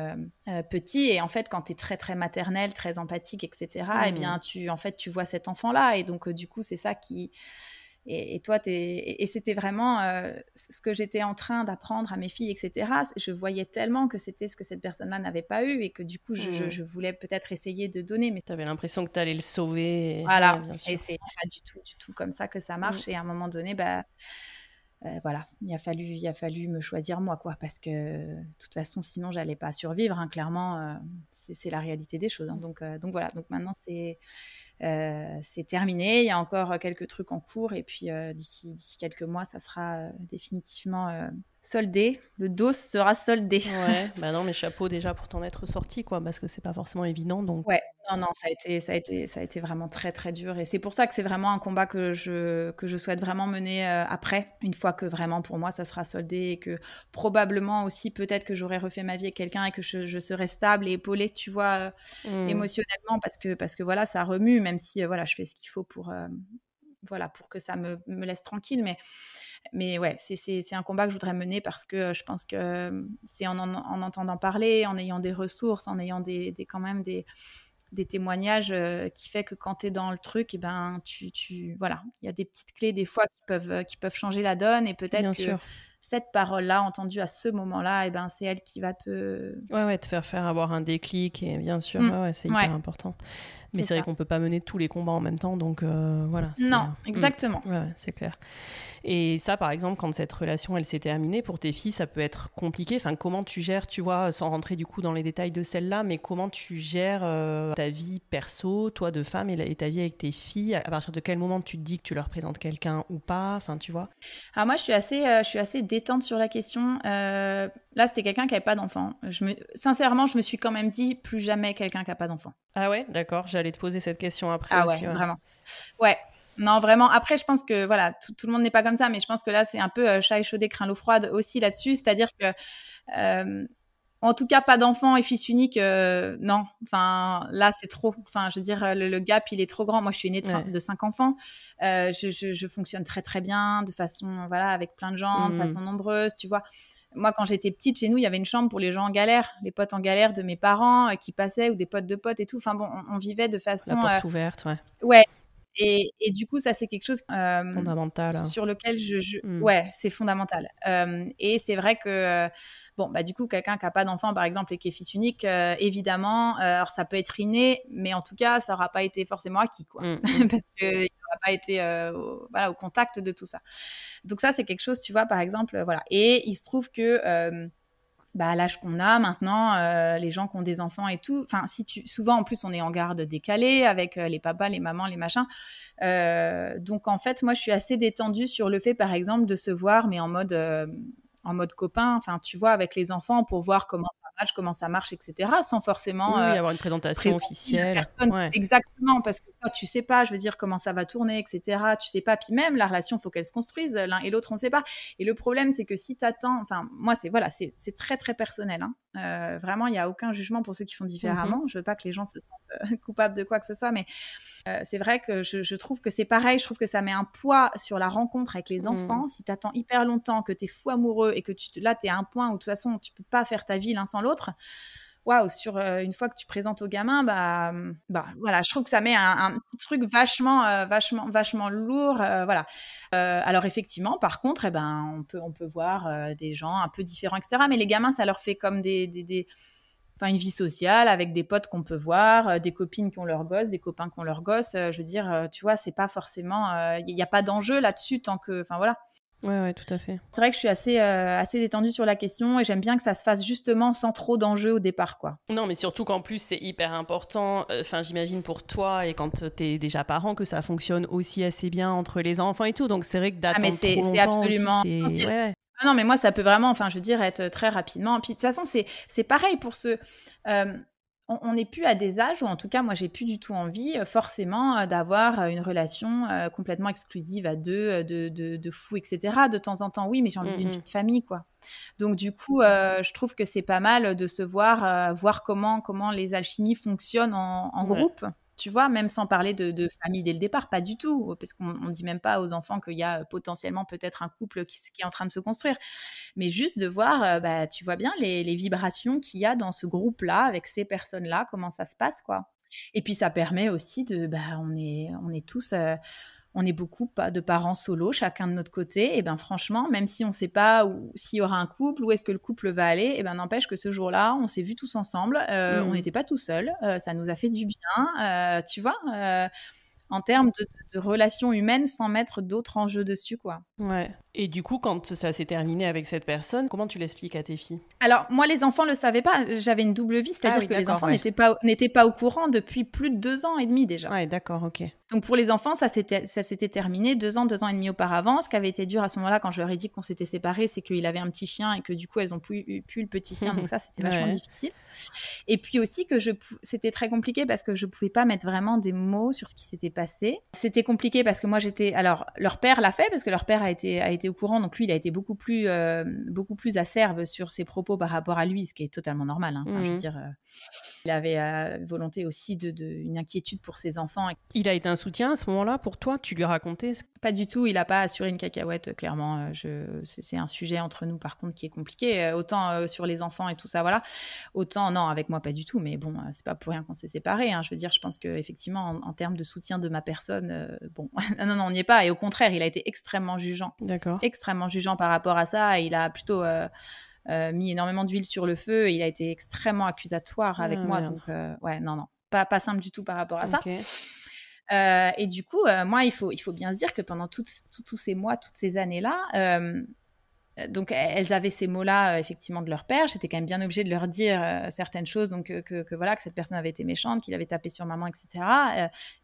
petit. Et en fait, quand tu es très, très maternel, très empathique, etc., eh bien, mmh. tu, en fait, tu vois cet enfant-là. Et donc, du coup, c'est ça qui, et, toi, et, c'était vraiment euh, ce que j'étais en train d'apprendre à mes filles, etc. Je voyais tellement que c'était ce que cette personne-là n'avait pas eu et que du coup, je, mmh. voulais peut-être essayer de donner. Mais tu avais l'impression que tu allais le sauver. Voilà, et c'est pas du tout, du tout comme ça que ça marche. Mmh. Et à un moment donné, bah, euh, voilà, il a, fallu, il a fallu me choisir moi, quoi, parce que de toute façon, sinon, j'allais pas survivre. Hein, clairement, euh, c'est la réalité des choses. Hein. donc, donc voilà, donc maintenant, c'est c'est terminé. Il y a encore quelques trucs en cours et puis euh, d'ici quelques mois, ça sera euh, définitivement soldé. Le dos sera soldé. Ouais, bah non, mais chapeau déjà pour t'en être sorti, quoi, parce que c'est pas forcément évident. Donc. Ouais, non, non, ça a été, ça a été, ça a été vraiment très, très dur. Et c'est pour ça que c'est vraiment un combat que je, que je souhaite vraiment mener euh, après, une fois que vraiment pour moi ça sera soldé et que probablement aussi peut-être que j'aurai refait ma vie avec quelqu'un et que je, je, serai stable et épaulée, tu vois, euh, mmh. émotionnellement, parce que, parce que voilà, ça remue, même si euh, voilà, je fais ce qu'il faut pour, voilà, pour que ça me, me laisse tranquille. Mais, mais ouais, c'est un combat que je voudrais mener parce que je pense que c'est en, en, en, entendant parler, en ayant des ressources, en ayant des, des quand même des des témoignages euh, qui fait que quand tu es dans le truc, et eh ben, tu, tu voilà, il y a des petites clés des fois qui peuvent, euh, qui peuvent changer la donne et peut-être que sûr. Cette parole-là, entendue à ce moment-là, et eh ben, c'est elle qui va te... Ouais, ouais, te faire faire avoir un déclic et bien sûr, mmh. ouais, c'est hyper important. Mais c'est vrai qu'on peut pas mener tous les combats en même temps, donc euh, voilà. Non, exactement. Ouais, c'est clair. Et ça, par exemple, quand cette relation, elle s'est terminée, pour tes filles, ça peut être compliqué. Enfin, comment tu gères, tu vois, sans rentrer du coup dans les détails de celle-là, mais comment tu gères euh, ta vie perso, toi de femme, et, ta vie avec tes filles? À partir de quel moment tu te dis que tu leur présentes quelqu'un ou pas? Enfin, tu vois Alors moi, je suis assez, euh, je suis assez détente sur la question. Euh, là, c'était quelqu'un qui n'avait pas d'enfant. Me... Sincèrement, je me suis quand même dit, plus jamais quelqu'un qui n'a pas d'enfant. Ah ouais, d'accord. J'allais te poser cette question après ah aussi. ouais, vraiment. Ouais, non, vraiment. Après, je pense que voilà, tout, le monde n'est pas comme ça, mais je pense que là, c'est un peu euh, chat échaudé, craint l'eau froide aussi là-dessus. C'est-à-dire que, euh, en tout cas, pas d'enfant et fils unique, euh, non. Enfin, là, c'est trop. Enfin, je veux dire, le, gap, il est trop grand. Moi, je suis née de, de cinq enfants. Je, fonctionne très, très bien, de façon, voilà, avec plein de gens, de mmh. façon nombreuse, tu vois moi, quand j'étais petite, chez nous, il y avait une chambre pour les gens en galère, les potes en galère de mes parents qui passaient ou des potes de potes et tout. Enfin bon, on, vivait de façon. La porte ouverte, ouais. Ouais, et, et, du coup, ça, c'est quelque chose euh, fondamental sur lequel je. je... Mmh. Ouais, c'est fondamental. Euh, et c'est vrai que Bon, bah du coup, quelqu'un qui n'a pas d'enfant, par exemple, et qui est fils unique, évidemment, alors ça peut être inné, mais en tout cas, ça n'aura pas été forcément acquis, quoi. Mmh. Parce qu'il n'aura pas été au, voilà, au contact de tout ça. Donc ça, c'est quelque chose, tu vois, par exemple, voilà. Et il se trouve que bah, à l'âge qu'on a maintenant, euh, les gens qui ont des enfants et tout, enfin, si tu, souvent en plus on est en garde décalée avec euh, les papas, les mamans, les machins. Euh, donc en fait, moi je suis assez détendue sur le fait, par exemple, de se voir, mais en mode, en mode copain, enfin, tu vois, avec les enfants pour voir comment comment ça marche, etc. Sans forcément oui, euh, avoir une présentation officielle. Exactement, parce que ça, tu sais pas, je veux dire, comment ça va tourner, etc. Tu sais pas. Puis même, la relation, faut qu'elle se construise. L'un et l'autre, on sait pas. Et le problème, c'est que si tu attends, enfin, moi, c'est voilà, c'est très, très personnel. Hein. Euh, vraiment, il n'y a aucun jugement pour ceux qui font différemment. Je mm-hmm. Je veux pas que les gens se sentent euh, coupables de quoi que ce soit, mais c'est vrai que je, trouve que c'est pareil. Je trouve que ça met un poids sur la rencontre avec les mm. enfants. Si tu attends hyper longtemps, que tu es fou amoureux et que tu, là, tu es à un point où de toute façon, tu peux pas faire ta vie l'un sans l'autre waouh, sur euh, une fois que tu présentes aux gamins, bah, bah voilà, je trouve que ça met un, petit truc vachement, euh, vachement, vachement lourd, euh, voilà. alors effectivement, par contre, eh ben, on peut, on peut voir des gens un peu différents, etc. Mais les gamins, ça leur fait comme des, des, Enfin, une vie sociale avec des potes qu'on peut voir, des copines qui ont leurs gosses, des copains qui ont leurs gosses. je veux dire, tu vois, c'est pas forcément, il n'y a pas d'enjeu là-dessus tant que, enfin voilà. Ouais, ouais, tout à fait. C'est vrai que je suis assez, euh, assez détendue sur la question et j'aime bien que ça se fasse justement sans trop d'enjeux au départ, quoi. Non, mais surtout qu'en plus, c'est hyper important, euh, enfin, j'imagine pour toi et quand tu es déjà parent, que ça fonctionne aussi assez bien entre les enfants et tout. Donc, c'est vrai que d'attendre ah, mais c'est absolument ouais. Ah non, mais moi, ça peut vraiment, enfin, je veux dire, être très rapidement. Puis, de toute façon, c'est pareil pour ce... Euh, on n'est plus à des âges où, en tout cas, moi, j'ai plus du tout envie, euh, forcément, euh, d'avoir euh, une relation complètement exclusive à deux, de, de, fou, etc. De temps en temps, oui, mais j'ai envie d'une mmh vie de famille, quoi. Donc, du coup, je trouve que c'est pas mal de se voir, voir comment, comment les alchimies fonctionnent en, groupe. Tu vois, même sans parler de, famille dès le départ, pas du tout, parce qu'on ne dit même pas aux enfants qu'il y a potentiellement peut-être un couple qui, est en train de se construire, mais juste de voir, euh, bah, tu vois bien les, vibrations qu'il y a dans ce groupe-là, avec ces personnes-là, comment ça se passe, quoi. Et puis ça permet aussi de, bah, on est, on est tous, euh, on est beaucoup de parents solo, chacun de notre côté. Et ben franchement, même si on ne sait pas s'il y aura un couple, où est-ce que le couple va aller, et ben n'empêche que ce jour-là, on s'est vus tous ensemble. Euh, on mmh. n'était pas tout seul. Euh, ça nous a fait du bien, euh, tu vois en termes de, relations humaines sans mettre d'autres enjeux dessus, quoi. Ouais. Et du coup, quand ça s'est terminé avec cette personne, comment tu l'expliques à tes filles? Alors, moi, les enfants le savaient pas. J'avais une double vie, c'est-à-dire ah que les enfants n'étaient pas, pas au courant depuis plus de deux ans et demi déjà. Ouais, d'accord, ok. Donc, pour les enfants, ça s'était, terminé deux ans, deux ans et demi auparavant. Ce qui avait été dur à ce moment-là, quand je leur ai dit qu'on s'était séparés, c'est qu'il avait un petit chien et que du coup, elles ont pu, pu le petit chien. donc, ça, c'était vachement difficile. Et puis aussi que je, c'était très compliqué parce que je pouvais pas mettre vraiment des mots sur ce qui s'était passé c'était compliqué parce que moi j'étais. Alors leur père l'a fait parce que leur père a été a été au courant, donc lui il a été beaucoup plus euh, beaucoup plus acerbe sur ses propos par rapport à lui, ce qui est totalement normal. Hein. je veux mmh. dire, euh, il avait euh, volonté aussi de, une inquiétude pour ses enfants. Il a été un soutien à ce moment-là pour toi Tu lui as raconté Pas du tout. Il n'a pas assuré une cacahuète. Clairement, c'est un sujet entre nous par contre qui est compliqué. Autant sur les enfants et tout ça, voilà. Autant non, avec moi pas du tout. Mais bon, c'est pas pour rien qu'on s'est séparés. Hein. Je veux dire, je pense que effectivement, en, en termes de soutien de ma personne. Bon, non, non, on n'y est pas. Et au contraire, il a été extrêmement jugeant. D'accord. Extrêmement jugeant par rapport à ça. Il a plutôt euh, euh, mis énormément d'huile sur le feu. Et il a été extrêmement accusatoire avec ah, moi. Donc, ouais, non, non. Pas, pas simple du tout par rapport à ça. et du coup, moi, il faut, il faut bien se dire que pendant tous ces mois, toutes ces années-là, euh, donc elles avaient ces mots-là euh, effectivement de leur père. J'étais quand même bien obligée de leur dire euh, certaines choses, donc que, voilà que cette personne avait été méchante, qu'il avait tapé sur maman, etc.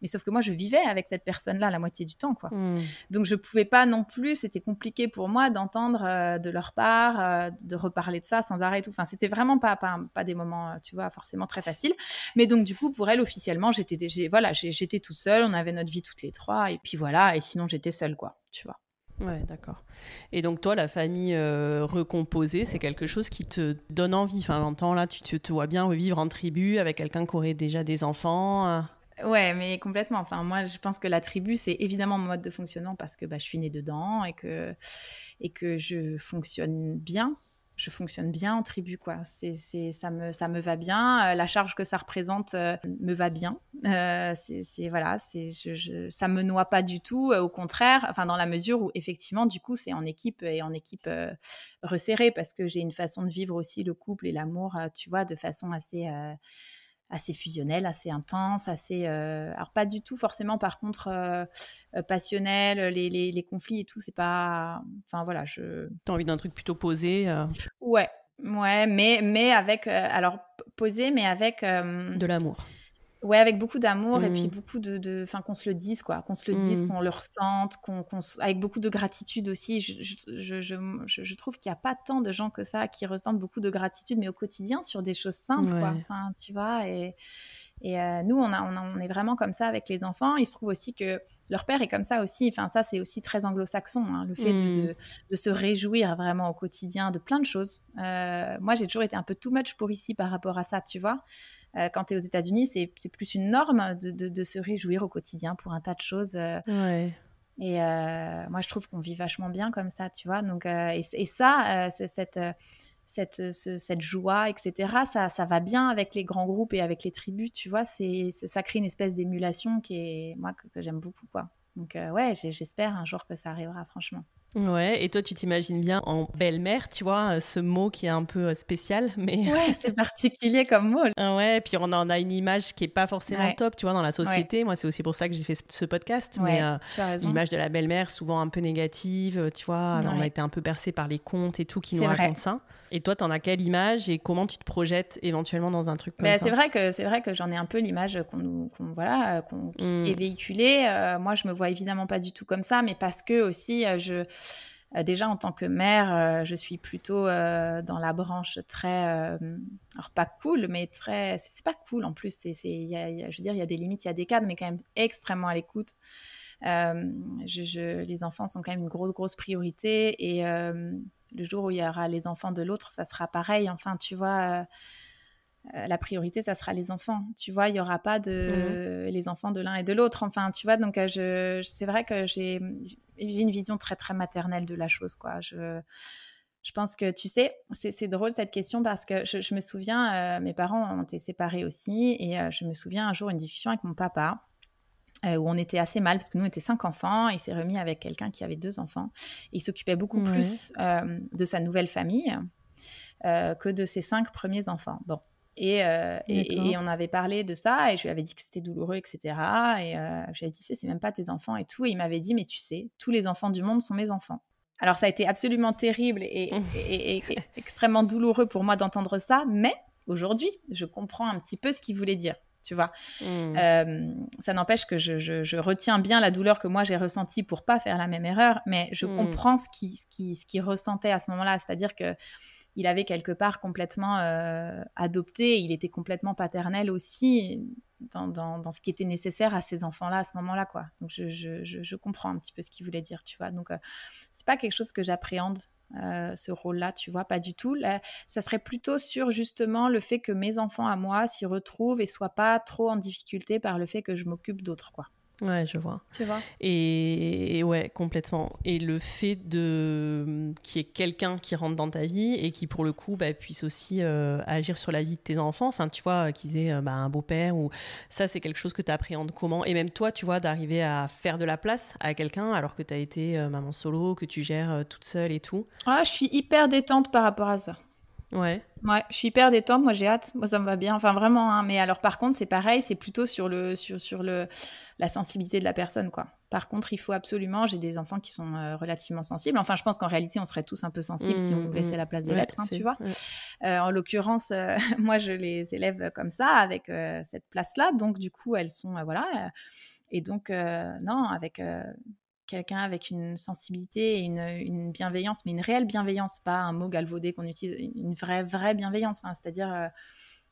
mais sauf que moi je vivais avec cette personne-là la moitié du temps, quoi. Hmm. Donc je pouvais pas non plus. C'était compliqué pour moi d'entendre de leur part, de reparler de ça sans arrêt. Tout. Enfin c'était vraiment pas, pas, pas des moments, tu vois, forcément très faciles. Mais donc du coup pour elle officiellement j'étais voilà j'étais toute seule. On avait notre vie toutes les trois et puis voilà. Et sinon j'étais seule, quoi. Tu vois. Ouais, d'accord. Et donc toi, la famille euh, recomposée, c'est quelque chose qui te donne envie. Enfin, longtemps là, tu, te vois bien revivre en tribu avec quelqu'un qui aurait déjà des enfants. Euh. Ouais, mais complètement. Enfin, moi, je pense que la tribu, c'est évidemment mon mode de fonctionnement parce que bah, je suis née dedans et que, et que je fonctionne bien je fonctionne bien en tribu, quoi. C'est, c'est, ça, me, ça me va bien. Euh, la charge que ça représente euh, me va bien. Euh, c'est, c'est, voilà, c'est, je, je, ça me noie pas du tout. au contraire, enfin, dans la mesure où, effectivement, du coup, c'est en équipe et en équipe resserrée parce que j'ai une façon de vivre aussi le couple et l'amour, tu vois, de façon assez assez fusionnel, assez intense, assez. Euh, alors, pas du tout forcément, par contre, euh, euh, passionnel, les, les, les, conflits et tout, c'est pas. Enfin, voilà, je. T'as envie d'un truc plutôt posé Ouais, ouais, mais, mais avec. alors, posé, mais avec. de l'amour. Ouais, avec beaucoup d'amour et puis mmh. beaucoup de, enfin, qu'on se le dise quoi, qu'on se le dise, mmh. qu'on le ressente, qu'on, avec beaucoup de gratitude aussi. Je, je, je, je trouve qu'il n'y a pas tant de gens que ça qui ressentent beaucoup de gratitude, mais au quotidien sur des choses simples quoi. Enfin, tu vois et et euh, nous, on, a, on, on, est vraiment comme ça avec les enfants. Il se trouve aussi que leur père est comme ça aussi. Enfin, ça, c'est aussi très anglo-saxon, hein, le fait de, de, mmh. de, se réjouir vraiment au quotidien de plein de choses. Euh, moi, j'ai toujours été un peu too much pour ici par rapport à ça, tu vois. Euh, quand tu es aux États-Unis, c'est plus une norme de, se réjouir au quotidien pour un tas de choses. Euh. Et euh, moi, je trouve qu'on vit vachement bien comme ça, tu vois. Donc, et, ça, cette, cette, cette joie, etc., ça, ça va bien avec les grands groupes et avec les tribus, tu vois. C'est, ça crée une espèce d'émulation qui est, moi, que, que j'aime beaucoup, quoi. Donc, ouais, j'espère un jour que ça arrivera, franchement. Ouais, et toi, tu t'imagines bien en belle-mère, tu vois, euh, ce mot qui est un peu euh, spécial, mais... Ouais, c'est particulier comme mot. Ah ouais, puis on en a une image qui est pas forcément top, tu vois, dans la société. Moi, c'est aussi pour ça que j'ai fait ce podcast, mais euh, l'image de la belle-mère, souvent un peu négative, tu vois, on a été un peu bercé par les contes et tout qui nous racontent ça. Et toi, tu en as quelle image et comment tu te projettes éventuellement dans un truc comme ça C'est vrai que c'est vrai que j'en ai un peu l'image qu'on voilà qui, est mm. véhiculée. Euh, moi, je me vois évidemment pas du tout comme ça, mais parce que aussi euh, je euh, déjà en tant que mère, je suis plutôt dans la branche très alors pas cool, mais très c'est pas cool en plus. C'est je veux dire il y a des limites, il y a des cadres, mais quand même extrêmement à l'écoute. Je, les enfants sont quand même une grosse grosse priorité et le jour où il y aura les enfants de l'autre, ça sera pareil. Enfin, tu vois, euh, la priorité, ça sera les enfants. Tu vois, il n'y aura pas de mmh. les enfants de l'un et de l'autre. Enfin, tu vois, donc euh, je, c'est vrai que j'ai, une vision très, très maternelle de la chose, quoi. Je, je pense que, tu sais, c'est, drôle cette question parce que je, me souviens, euh, mes parents ont été séparés aussi, et je me souviens un jour une discussion avec mon papa euh, où on était assez mal parce que nous on était cinq enfants. Il s'est remis avec quelqu'un qui avait deux enfants. il s'occupait beaucoup plus euh, de sa nouvelle famille euh, que de ses cinq premiers enfants. Bon. Et, et, on avait parlé de ça et je lui avais dit que c'était douloureux, etc. Et je lui avais dit, c'est même pas tes enfants et tout. Et il m'avait dit, mais tu sais, tous les enfants du monde sont mes enfants. Alors ça a été absolument terrible et extrêmement douloureux pour moi d'entendre ça, mais aujourd'hui, je comprends un petit peu ce qu'il voulait dire tu vois. Mmh. Euh, ça n'empêche que je, retiens bien la douleur que moi j'ai ressentie pour pas faire la même erreur, mais je mmh. comprends ce qu'il ce qui, ressentait à ce moment-là, c'est-à-dire que il avait quelque part complètement euh, adopté, il était complètement paternel aussi dans, ce qui était nécessaire à ces enfants-là à ce moment-là, quoi. Donc je, comprends un petit peu ce qu'il voulait dire, tu vois. Donc euh, c'est pas quelque chose que j'appréhende euh, ce rôle-là, tu vois, pas du tout. ça serait plutôt sur justement le fait que mes enfants à moi s'y retrouvent et soient pas trop en difficulté par le fait que je m'occupe d'autres. Ouais, je vois. Tu vois et, ouais, complètement. Et le fait de qu'il y ait quelqu'un qui rentre dans ta vie et qui, pour le coup, bah, puisse aussi euh, agir sur la vie de tes enfants. Enfin, tu vois, qu'ils aient euh, bah, un beau-père ou ça, c'est quelque chose que tu appréhendes comment? Et même toi, tu vois, d'arriver à faire de la place à quelqu'un alors que tu as été euh, maman solo, que tu gères toute seule et tout. Ah, je suis hyper détente par rapport à ça. Ouais. Ouais, je suis hyper détente, moi j'ai hâte, moi ça me va bien, enfin vraiment, hein. mais alors par contre c'est pareil, c'est plutôt sur, le, sur, sur le, la sensibilité de la personne, quoi. Par contre, il faut absolument, j'ai des enfants qui sont euh, relativement sensibles, enfin je pense qu'en réalité on serait tous un peu sensibles si on nous laissait mmh, la place de l'être, hein, tu vois. Euh, en l'occurrence, euh, moi je les élève comme ça, avec cette place-là, donc du coup elles sont, voilà, et donc non, avec quelqu'un avec une sensibilité et une, bienveillance, mais une réelle bienveillance, pas un mot galvaudé qu'on utilise, une vraie, vraie bienveillance, enfin, c'est-à-dire euh,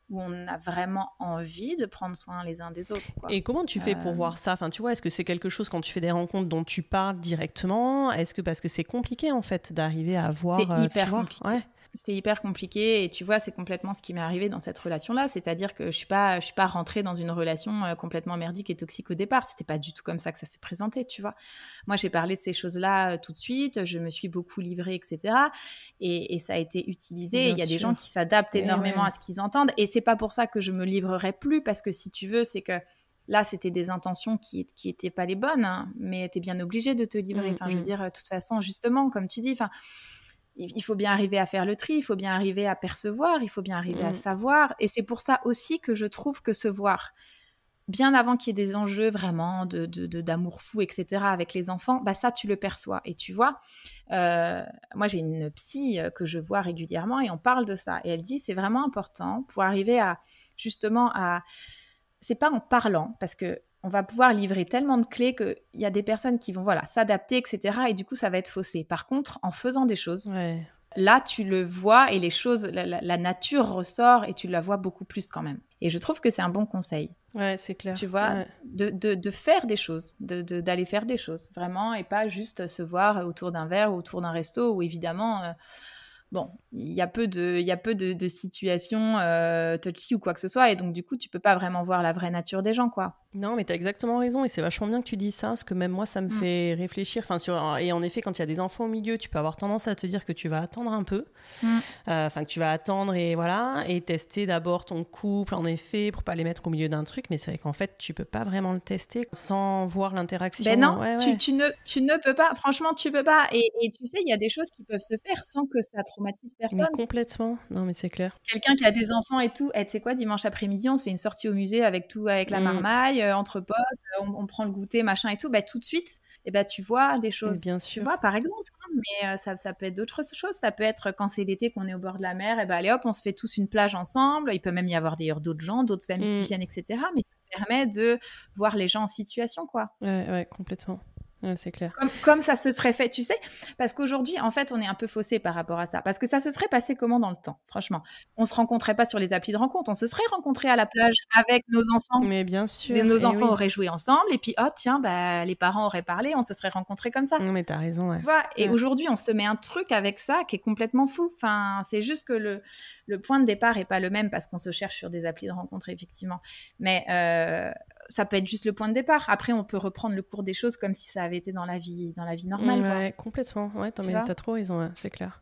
où on a vraiment envie de prendre soin les uns des autres. Et comment tu fais pour euh, voir ça? Enfin, tu vois, Est-ce que c'est quelque chose quand tu fais des rencontres dont tu parles directement? Est-ce que parce que c'est compliqué en fait d'arriver à voir C'est euh, hyper compliqué. C'était hyper compliqué et tu vois, c'est complètement ce qui m'est arrivé dans cette relation-là. C'est-à-dire que je suis pas, je suis pas rentrée dans une relation euh, complètement merdique et toxique au départ. C'était pas du tout comme ça que ça s'est présenté, tu vois. Moi, j'ai parlé de ces choses-là euh, tout de suite. Je me suis beaucoup livrée, etc. Et, ça a été utilisé. Il y a des gens qui s'adaptent énormément à ce qu'ils entendent. Et c'est pas pour ça que je me livrerai plus parce que si tu veux, c'est que Là, c'était des intentions qui qui étaient pas les bonnes, hein, mais tu es bien obligé de te livrer. Mmh, enfin, je veux mmh. dire, de toute façon, justement, comme tu dis, enfin, il faut bien arriver à faire le tri, il faut bien arriver à percevoir, il faut bien arriver à mmh. savoir. Et c'est pour ça aussi que je trouve que se voir, bien avant qu'il y ait des enjeux vraiment de, d'amour fou, etc., avec les enfants, bah ça, tu le perçois. Et tu vois, euh, moi, j'ai une psy euh, que je vois régulièrement et on parle de ça. Et elle dit, c'est vraiment important pour arriver à, justement, à c'est pas en parlant, parce que on va pouvoir livrer tellement de clés qu'il y a des personnes qui vont voilà s'adapter, etc. Et du coup, ça va être faussé. Par contre, en faisant des choses, là, tu le vois et les choses, la, nature ressort et tu la vois beaucoup plus quand même. Et je trouve que c'est un bon conseil. Ouais, c'est clair. Tu vois, de, de, faire des choses, d'aller faire des choses, vraiment, et pas juste se voir autour d'un verre ou autour d'un resto où évidemment... Euh, bon, il y a peu de, il y a peu de, situations euh, touchy ou quoi que ce soit, et donc du coup, tu peux pas vraiment voir la vraie nature des gens, quoi. Non, mais tu as exactement raison, et c'est vachement bien que tu dis ça, parce que même moi, ça me mm. fait réfléchir. Enfin, sur... Et en effet, quand il y a des enfants au milieu, tu peux avoir tendance à te dire que tu vas attendre un peu, mm. euh, enfin, que tu vas attendre et voilà, et tester d'abord ton couple, en effet, pour pas les mettre au milieu d'un truc, mais c'est vrai qu'en fait, tu peux pas vraiment le tester sans voir l'interaction. Ben non, Tu, tu, ne, tu ne peux pas, franchement, tu peux pas. Et, et tu sais, il y a des choses qui peuvent se faire sans que ça traumatise personne. complètement, non, mais c'est clair. Quelqu'un qui a des enfants et tout, et eh, tu sais quoi, dimanche après-midi, on se fait une sortie au musée avec tout, avec la mm. marmaille euh, entre potes, euh, on, prend le goûter, machin et tout, bah, tout de suite, et eh ben, tu vois des choses. Bien sûr. Tu vois, par exemple, hein, mais euh, ça, ça, peut être d'autres choses. Ça peut être quand c'est l'été, qu'on est au bord de la mer, et ben, allez hop, on se fait tous une plage ensemble. Il peut même y avoir d'ailleurs d'autres gens, d'autres amis qui mm. viennent, etc. Mais ça permet de voir les gens en situation, quoi. Ouais, ouais, complètement c'est clair. Comme, ça se serait fait, tu sais, parce qu'aujourd'hui, en fait, on est un peu faussé par rapport à ça. Parce que ça se serait passé comment dans le temps, franchement? On se rencontrait pas sur les applis de rencontre, on se serait rencontré à la plage avec nos enfants. Mais bien sûr. Et nos enfants auraient joué ensemble, et puis, oh tiens, bah, les parents auraient parlé, on se serait rencontrés comme ça. Non, mais as raison, ouais. Tu vois? Et aujourd'hui, on se met un truc avec ça qui est complètement fou. Enfin, c'est juste que le, le point de départ est pas le même parce qu'on se cherche sur des applis de rencontre, effectivement. Mais euh, ça peut être juste le point de départ. Après, on peut reprendre le cours des choses comme si ça avait été dans la vie, dans la vie normale. Ouais, complètement. Ouais, t'as trop raison, c'est clair.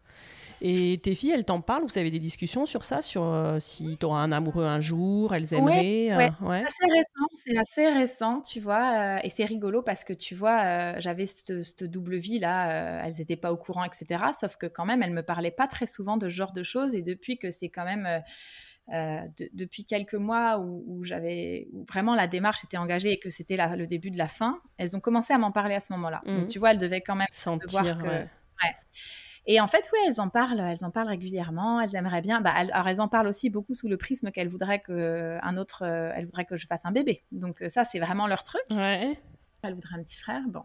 Et tes filles, elles t'en parlent? Vous avez des discussions sur ça Sur euh, si tu auras un amoureux un jour, elles aimeraient euh, ouais, C'est assez récent, c'est assez récent, tu vois. Euh, et c'est rigolo parce que tu vois, j'avais cette, double vie là, elles n'étaient pas au courant, etc. Sauf que quand même, elles me parlaient pas très souvent de ce genre de choses. Et depuis que c'est quand même euh, depuis quelques mois où, j'avais vraiment la démarche était engagée et que c'était le début de la fin, elles ont commencé à m'en parler à ce moment-là. Mmh. tu vois, elles devaient quand même sentir. Que... Ouais. Et en fait, oui, elles en parlent, elles en parlent régulièrement. Elles aimeraient bien. Bah, elles, alors, elles en parlent aussi beaucoup sous le prisme qu'elles voudraient que un autre, euh, elles voudraient que je fasse un bébé. Donc euh, ça, c'est vraiment leur truc. Ouais. Elles voudraient un petit frère. Bon.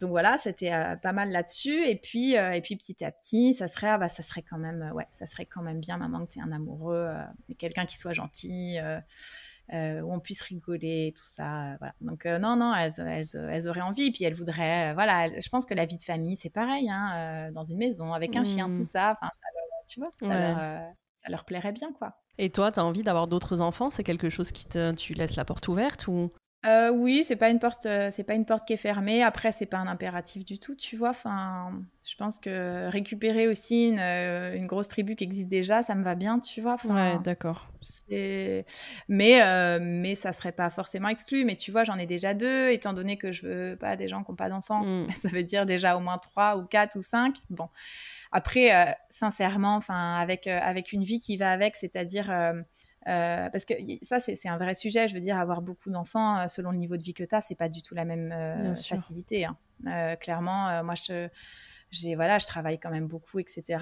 Donc voilà, c'était euh, pas mal là-dessus. Et puis, euh, et puis petit à petit, ça serait, ah bah, ça serait quand même, ouais, ça serait quand même bien, maman, que tu es un amoureux, euh, quelqu'un qui soit gentil, où on puisse rigoler, tout ça. voilà. Donc non, non, elles, elles, auraient envie. Et puis elles voudraient, voilà, je pense que la vie de famille, c'est pareil, hein, dans une maison, avec un chien, tout mmh. ça. Enfin, tu vois, ça, leur, ça leur plairait bien, quoi. Et toi, tu as envie d'avoir d'autres enfants? C'est quelque chose qui te, tu laisses la porte ouverte ou? Euh, oui, c'est pas une porte, euh, c'est pas une porte qui est fermée. Après, c'est pas un impératif du tout, tu vois. Enfin, je pense que récupérer aussi une, euh, une, grosse tribu qui existe déjà, ça me va bien, tu vois. ouais, d'accord. Mais, mais ça serait pas forcément exclu. Mais tu vois, j'en ai déjà deux, étant donné que je veux pas des gens qui n'ont pas d'enfants. Mm. Ça veut dire déjà au moins trois ou quatre ou cinq. Bon. Après, sincèrement, enfin, avec avec une vie qui va avec, c'est-à-dire euh, parce que ça, c'est un vrai sujet. Je veux dire, avoir beaucoup d'enfants, euh, selon le niveau de vie que tu as, c'est pas du tout la même euh, facilité. Hein. clairement, moi, je, voilà, je travaille quand même beaucoup, etc.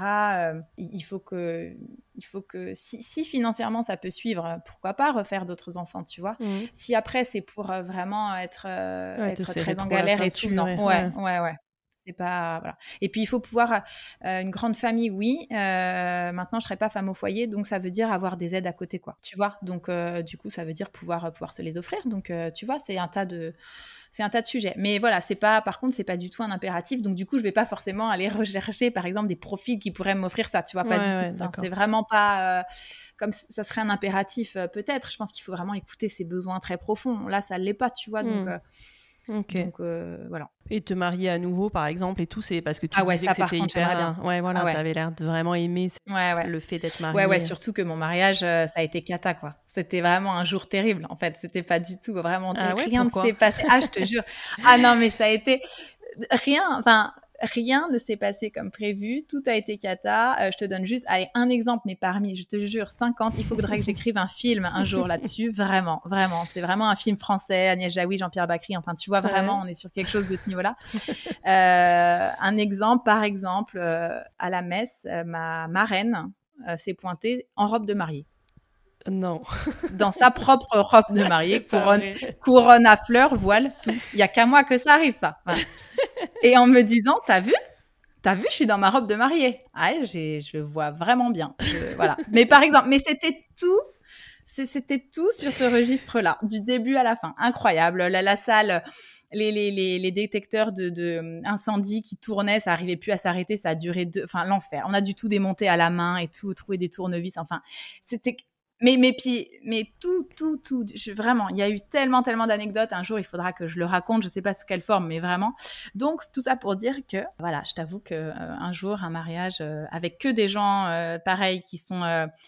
il faut que, il faut que si, financièrement ça peut suivre, pourquoi pas refaire d'autres enfants, tu vois. Mmh. Si après c'est pour vraiment être, être très en galère et tout, non. Ouais, ouais, ouais. C'est pas voilà. Et puis il faut pouvoir euh, une grande famille, oui. Euh, maintenant, je serai pas femme au foyer, donc ça veut dire avoir des aides à côté, quoi. Tu vois? Donc euh, du coup, ça veut dire pouvoir pouvoir se les offrir. Donc tu vois, c'est un tas de c'est un tas de sujets. Mais voilà, c'est pas, par contre, c'est pas du tout un impératif. Donc, du coup, je vais pas forcément aller rechercher, par exemple, des profils qui pourraient m'offrir ça. Tu vois, pas du tout. c'est vraiment pas comme ça serait un impératif, peut-être. Je pense qu'il faut vraiment écouter ses besoins très profonds. Là, ça l'est pas, tu vois. Donc, hmm. Donc euh, voilà. Et te marier à nouveau, par exemple, et tout, c'est parce que tu ah ouais, disais que c'était hyper. Bien. Ouais, voilà, ah t'avais l'air de vraiment aimer le fait d'être mariée. Ouais, ouais, surtout que mon mariage, euh, ça a été cata, quoi. C'était vraiment un jour terrible, en fait. C'était pas du tout vraiment. Ah rien ne s'est passé. Ah, je te jure. Ah non, mais ça a été rien. Enfin, rien ne s'est passé comme prévu, tout a été cata. Euh, je te donne juste allez, un exemple, mais parmi, je te jure, 50. Il faudrait que j'écrive un film un jour là-dessus, vraiment, vraiment. C'est vraiment un film français, Agnès Jaoui, Jean-Pierre Bacry. Enfin, tu vois, vraiment, on est sur quelque chose de ce niveau-là. Euh, un exemple, par exemple, euh, à la messe, ma marraine s'est pointée en robe de mariée. Non. Dans sa propre robe de mariée, couronne, couronne à fleurs, voile, tout. Il y a qu'à moi que ça arrive, ça. Et en me disant, t'as vu? T'as vu, je suis dans ma robe de mariée. Ah, je vois vraiment bien. voilà. Mais par exemple, mais c'était tout c'était tout sur ce registre-là, du début à la fin. Incroyable. La, salle, les, détecteurs de, de, incendie qui tournaient, ça arrivait plus à s'arrêter, ça a duré deux, enfin l'enfer. On a du tout démonter à la main et tout, trouver des tournevis. Enfin, c'était mais, mais, puis, mais tout, tout, tout, je, vraiment, il y a eu tellement, tellement d'anecdotes. Un jour, il faudra que je le raconte, je sais pas sous quelle forme, mais vraiment. Donc, tout ça pour dire que, voilà, je t'avoue que euh, un jour, un mariage euh, avec que des gens euh, pareils qui sont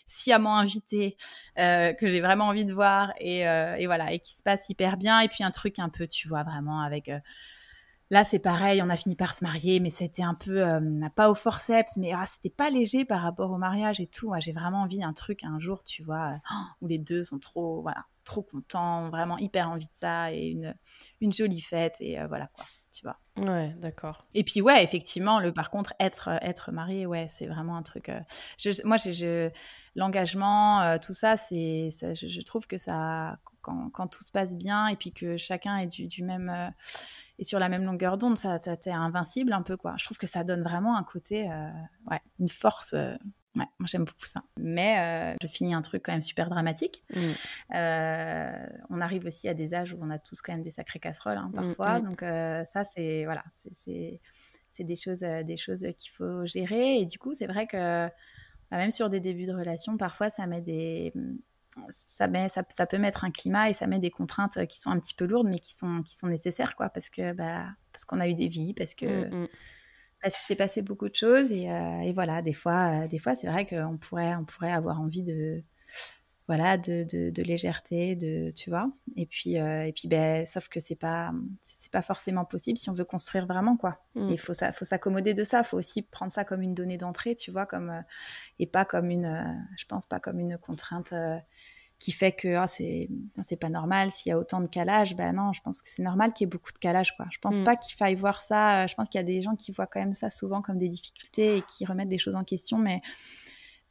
sciemment invités, que j'ai vraiment envie de voir et, et, voilà, et qui se passe hyper bien. Et puis, un truc un peu, tu vois, vraiment avec Là, c'est pareil, on a fini par se marier, mais c'était un peu, euh, pas au forceps, mais ah, c'était pas léger par rapport au mariage et tout. J'ai vraiment envie d'un truc un jour, tu vois, euh, où les deux sont trop, voilà, trop contents, vraiment hyper envie de ça et une, une jolie fête et euh, voilà quoi, tu vois. Ouais, d'accord. Et puis ouais, effectivement, le par contre être être marié, ouais, c'est vraiment un truc. je, moi, l'engagement, tout ça, c'est, je, trouve que ça, quand, quand, tout se passe bien et puis que chacun est du, du même et sur la même longueur d'onde, ça, ça t'es invincible un peu quoi. Je trouve que ça donne vraiment un côté, euh, ouais, une force. Euh, ouais, moi j'aime beaucoup ça. Mais euh, je finis un truc quand même super dramatique. Mmh. on arrive aussi à des âges où on a tous quand même des sacrées casseroles hein, mmh, parfois. Mmh. Donc ça c'est voilà, c'est des choses, des choses qu'il faut gérer. Et du coup c'est vrai que bah, même sur des débuts de relation, parfois ça met des ça, met, ça, ça, peut mettre un climat et ça met des contraintes euh, qui sont un petit peu lourdes, mais qui sont, qui sont nécessaires, quoi, parce que bah, parce qu'on a eu des vies, parce que mmh, mmh. parce qu'il s'est passé beaucoup de choses et, euh, et voilà, des fois, euh, des fois, c'est vrai qu'on pourrait, on pourrait avoir envie de voilà de, de, légèreté, de tu vois, et puis et puis ben sauf que c'est pas c'est pas forcément possible si on veut construire vraiment quoi. Mmh. Il faut ça, faut s'accommoder de ça, faut aussi prendre ça comme une donnée d'entrée, tu vois, comme et pas comme une, je pense pas comme une contrainte qui fait que ah, c'est c'est pas normal s'il y a autant de calage ben non je pense que c'est normal qu'il y ait beaucoup de calage quoi je pense mm. pas qu'il faille voir ça je pense qu'il y a des gens qui voient quand même ça souvent comme des difficultés et qui remettent des choses en question mais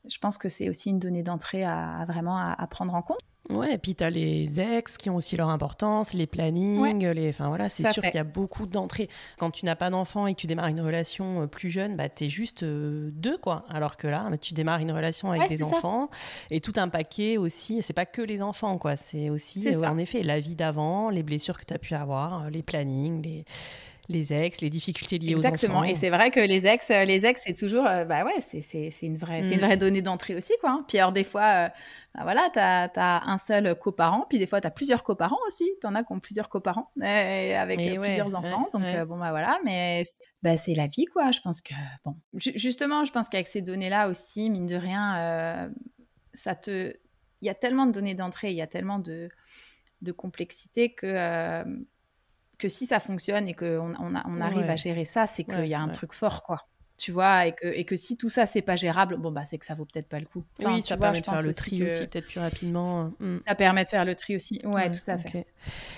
je pense que c'est aussi une donnée d'entrée à, vraiment à, prendre en compte Ouais, et puis tu as les ex qui ont aussi leur importance, les plannings, les... enfin voilà, c'est sûr qu'il y a beaucoup d'entrées. Quand tu n'as pas d'enfant et que tu démarres une relation euh, plus jeune, bah, tu es juste euh, deux, quoi. Alors que là, tu démarres une relation avec des enfants et tout un paquet aussi, c'est pas que les enfants, quoi. C'est aussi, euh, en effet, la vie d'avant, les blessures que tu as pu avoir, les plannings, les les ex, les difficultés liées aux enfants. Exactement. Et c'est vrai que les ex, euh, les ex, c'est toujours, euh, bah ouais, c'est, c'est, c'est une vraie, c'est une mm. vraie donnée d'entrée aussi, quoi. Hein. Puis alors, des fois, euh, bah voilà, t'as, as un seul coparent, puis des fois, t'as plusieurs coparents aussi. T'en as qui ont plusieurs coparents, avec plusieurs enfants. donc, bon, bah voilà, mais bah, c'est la vie, quoi. Je pense que, bon, justement, je pense qu'avec ces données-là aussi, mine de rien, ça te, il y a tellement de données d'entrée, il y a tellement de, de complexité que, que si ça fonctionne et qu'on on, on arrive à gérer ça, c'est qu'il y a un truc fort, quoi. Tu vois, et que, et que si tout ça c'est pas gérable, bon bah c'est que ça vaut peut-être pas le coup. oui, ça permet de faire le tri aussi, peut-être plus rapidement. Hmm. Ça permet de faire le tri aussi, ouais, tout à fait.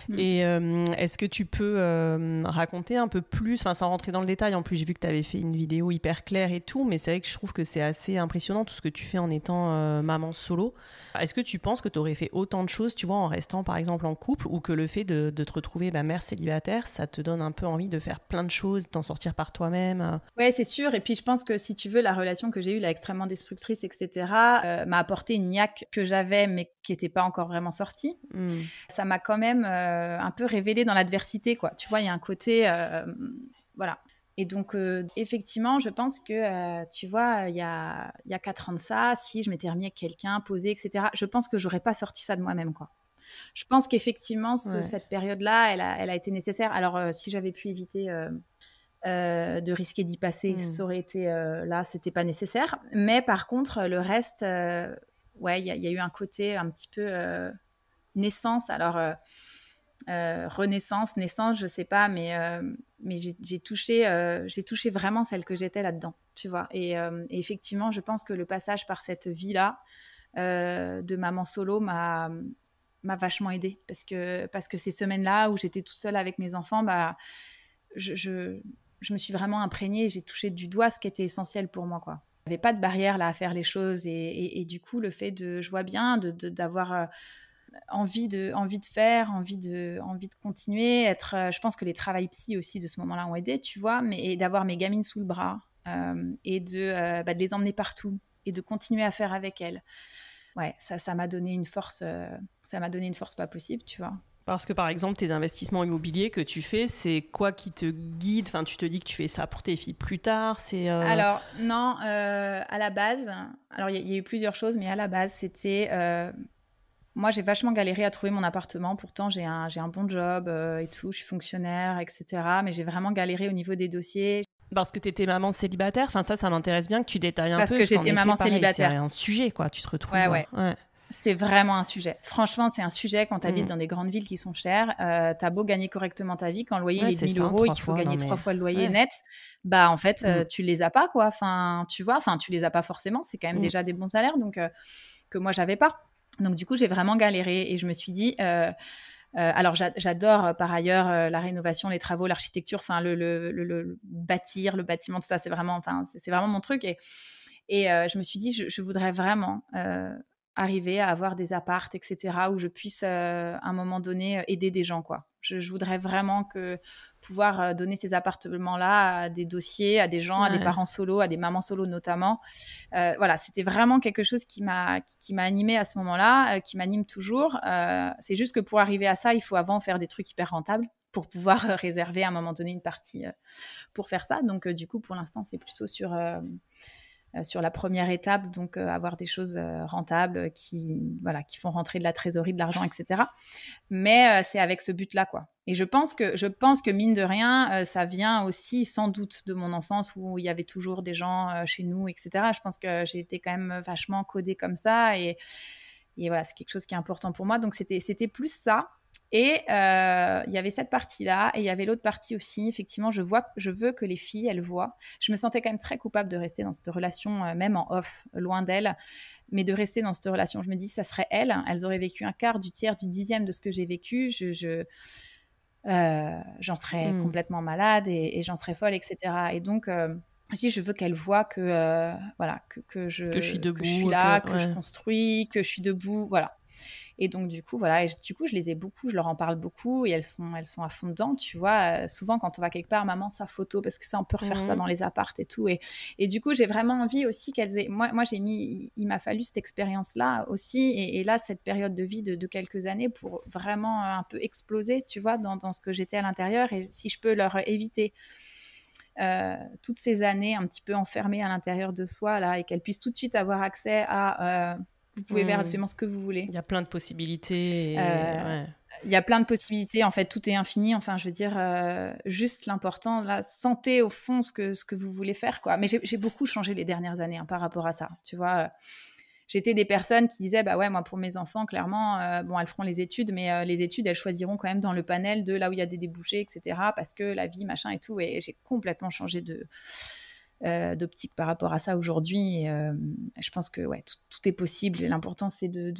Hmm. Et euh, est-ce que tu peux euh, raconter un peu plus, enfin sans rentrer dans le détail, en plus j'ai vu que tu avais fait une vidéo hyper claire et tout, mais c'est vrai que je trouve que c'est assez impressionnant tout ce que tu fais en étant euh, maman solo. Est-ce que tu penses que tu aurais fait autant de choses, tu vois, en restant par exemple en couple, ou que le fait de, de te retrouver bah, mère célibataire, ça te donne un peu envie de faire plein de choses, d'en sortir par toi-même Ouais, c'est sûr et puis je pense que si tu veux, la relation que j'ai eue, la extrêmement destructrice, etc., euh, m'a apporté une niaque que j'avais, mais qui n'était pas encore vraiment sortie. Hmm. Ça m'a quand même euh, un peu révélé dans l'adversité, quoi. Tu vois, il y a un côté, euh, voilà. Et donc, effectivement, je pense que, tu vois, il y a, y a quatre ans de ça, si je m'étais remis avec quelqu'un, posé, etc., je pense que j'aurais pas sorti ça de moi-même, quoi. Je pense qu'effectivement, cette période-là, elle a, elle a, été nécessaire. Alors, si j'avais pu éviter euh, de risquer d'y passer, mmh. ça aurait été euh, là, c'était pas nécessaire. Mais par contre, le reste, euh, ouais, il y, a eu un côté un petit peu naissance. Alors, renaissance, naissance, je sais pas, mais, mais j'ai touché, j'ai touché vraiment celle que j'étais là-dedans, tu vois. Et, et, effectivement, je pense que le passage par cette vie-là de maman solo m'a m'a vachement aidée parce que parce que ces semaines-là où j'étais toute seule avec mes enfants, bah je, je me suis vraiment imprégnée, j'ai touché du doigt ce qui était essentiel pour moi, quoi. Il n'y avait pas de barrière là à faire les choses et, du coup le fait de, je vois bien, d'avoir euh, envie de, envie de faire, envie de, envie de continuer, être. Euh, je pense que les travails psy aussi de ce moment-là ont aidé, tu vois, mais d'avoir mes gamines sous le bras euh, et de, bah, de, les emmener partout et de continuer à faire avec elles. Ouais, ça, ça m'a donné une force, ça m'a donné une force pas possible, tu vois. Parce que par exemple, tes investissements immobiliers que tu fais, c'est quoi qui te guide? Enfin, tu te dis que tu fais ça pour tes filles plus tard C'est euh, alors non, euh, à la base, alors il y, a eu plusieurs choses, mais à la base, c'était euh, moi j'ai vachement galéré à trouver mon appartement. Pourtant, j'ai un j'ai un bon job et tout, je suis fonctionnaire, etc. Mais j'ai vraiment galéré au niveau des dossiers. Parce que tu étais maman célibataire, enfin ça, ça m'intéresse bien que tu détailles un peu. Parce que j'étais maman célibataire. C'est un sujet, quoi. Tu te retrouves. ouais. ouais. ouais. C'est vraiment un sujet. Franchement, c'est un sujet quand tu habites mm. dans des grandes villes qui sont chères. Euh, tu as beau gagner correctement ta vie, quand le loyer est 1000 euros et qu'il faut gagner trois fois le loyer net, bah en fait, euh, mm. tu les as pas, quoi. Enfin, tu vois, enfin, tu les as pas forcément. C'est quand même mm. déjà des bons salaires, donc euh, que moi, j'avais pas. Donc, du coup, j'ai vraiment galéré et je me suis dit. alors j'adore par ailleurs la rénovation, les travaux, l'architecture, enfin le, le, le, bâtir, le bâtiment, tout ça, c'est vraiment, enfin c'est vraiment mon truc. Et, et je me suis dit, je, je voudrais vraiment arriver à avoir des appartes, etc., où je puisse euh, à un moment donné euh, aider des gens, quoi. Je, voudrais vraiment que pouvoir euh, donner ces appartements-là à des dossiers, à des gens, à des parents solo, à des mamans solo notamment. voilà, c'était vraiment quelque chose qui m'a qui, m'a animé à ce moment-là, qui m'anime toujours. c'est juste que pour arriver à ça, il faut avant faire des trucs hyper rentables pour pouvoir réserver à un moment donné une partie pour faire ça. Donc du coup, pour l'instant, c'est plutôt sur euh, sur la première étape, donc euh, avoir des choses euh, rentables qui, voilà, qui font rentrer de la trésorerie, de l'argent, etc. Mais c'est avec ce but-là, quoi. Et je pense que, je pense que mine de rien, ça vient aussi sans doute de mon enfance où il y avait toujours des gens chez nous, etc. Je pense que j'ai été quand même vachement codée comme ça et, et voilà, c'est quelque chose qui est important pour moi. Donc c'était, c'était plus ça. Et euh, il y avait cette partie-là, et il y avait l'autre partie aussi. Effectivement, je vois, je veux que les filles, elles voient. Je me sentais quand même très coupable de rester dans cette relation, euh, même en off, loin d'elles, mais de rester dans cette relation. Je me dis, ça serait elles. Elles auraient vécu un quart, du tiers, du dixième de ce que j'ai vécu. Je, euh, j'en serais hmm. complètement malade et, j'en serais folle, etc. Et donc, je dis, je veux qu'elles voient que, voilà, que, je, que je suis debout, que je suis là, que, que je construis, que je suis debout, voilà. Et donc, du coup, voilà, du coup, je les ai beaucoup, je leur en parle beaucoup et elles sont, elles sont à fond dedans, tu vois. Euh, souvent, quand on va quelque part, maman, sa photo, parce que ça, on peut refaire ça mmh. dans les appartes et tout. Et, et du coup, j'ai vraiment envie aussi qu'elles aient. Moi, moi j'ai mis, il m'a fallu cette expérience-là aussi. Et, là, cette période de vie de, quelques années pour vraiment un peu exploser, tu vois, dans, dans ce que j'étais à l'intérieur. Et si je peux leur éviter. Euh, toutes ces années un petit peu enfermées à l'intérieur de soi là et qu'elles puissent tout de suite avoir accès à euh, vous pouvez faire absolument ce que vous voulez. Il y a plein de possibilités. Euh, il y a plein de possibilités. En fait, tout est infini. Enfin, je veux dire, euh, juste l'important, la santé au fond ce que, ce que vous voulez faire. quoi. Mais j'ai beaucoup changé les dernières années hein, par rapport à ça. Tu vois, j'étais des personnes qui disaient, bah ouais, moi, pour mes enfants, clairement, euh, bon, elles feront les études, mais les études, elles choisiront quand même dans le panel de là où il y a des débouchés, etc. Parce que la vie, machin et tout. Et j'ai complètement changé de d'optique par rapport à ça aujourd'hui. je pense que ouais, tout, est possible. L'important, c'est de,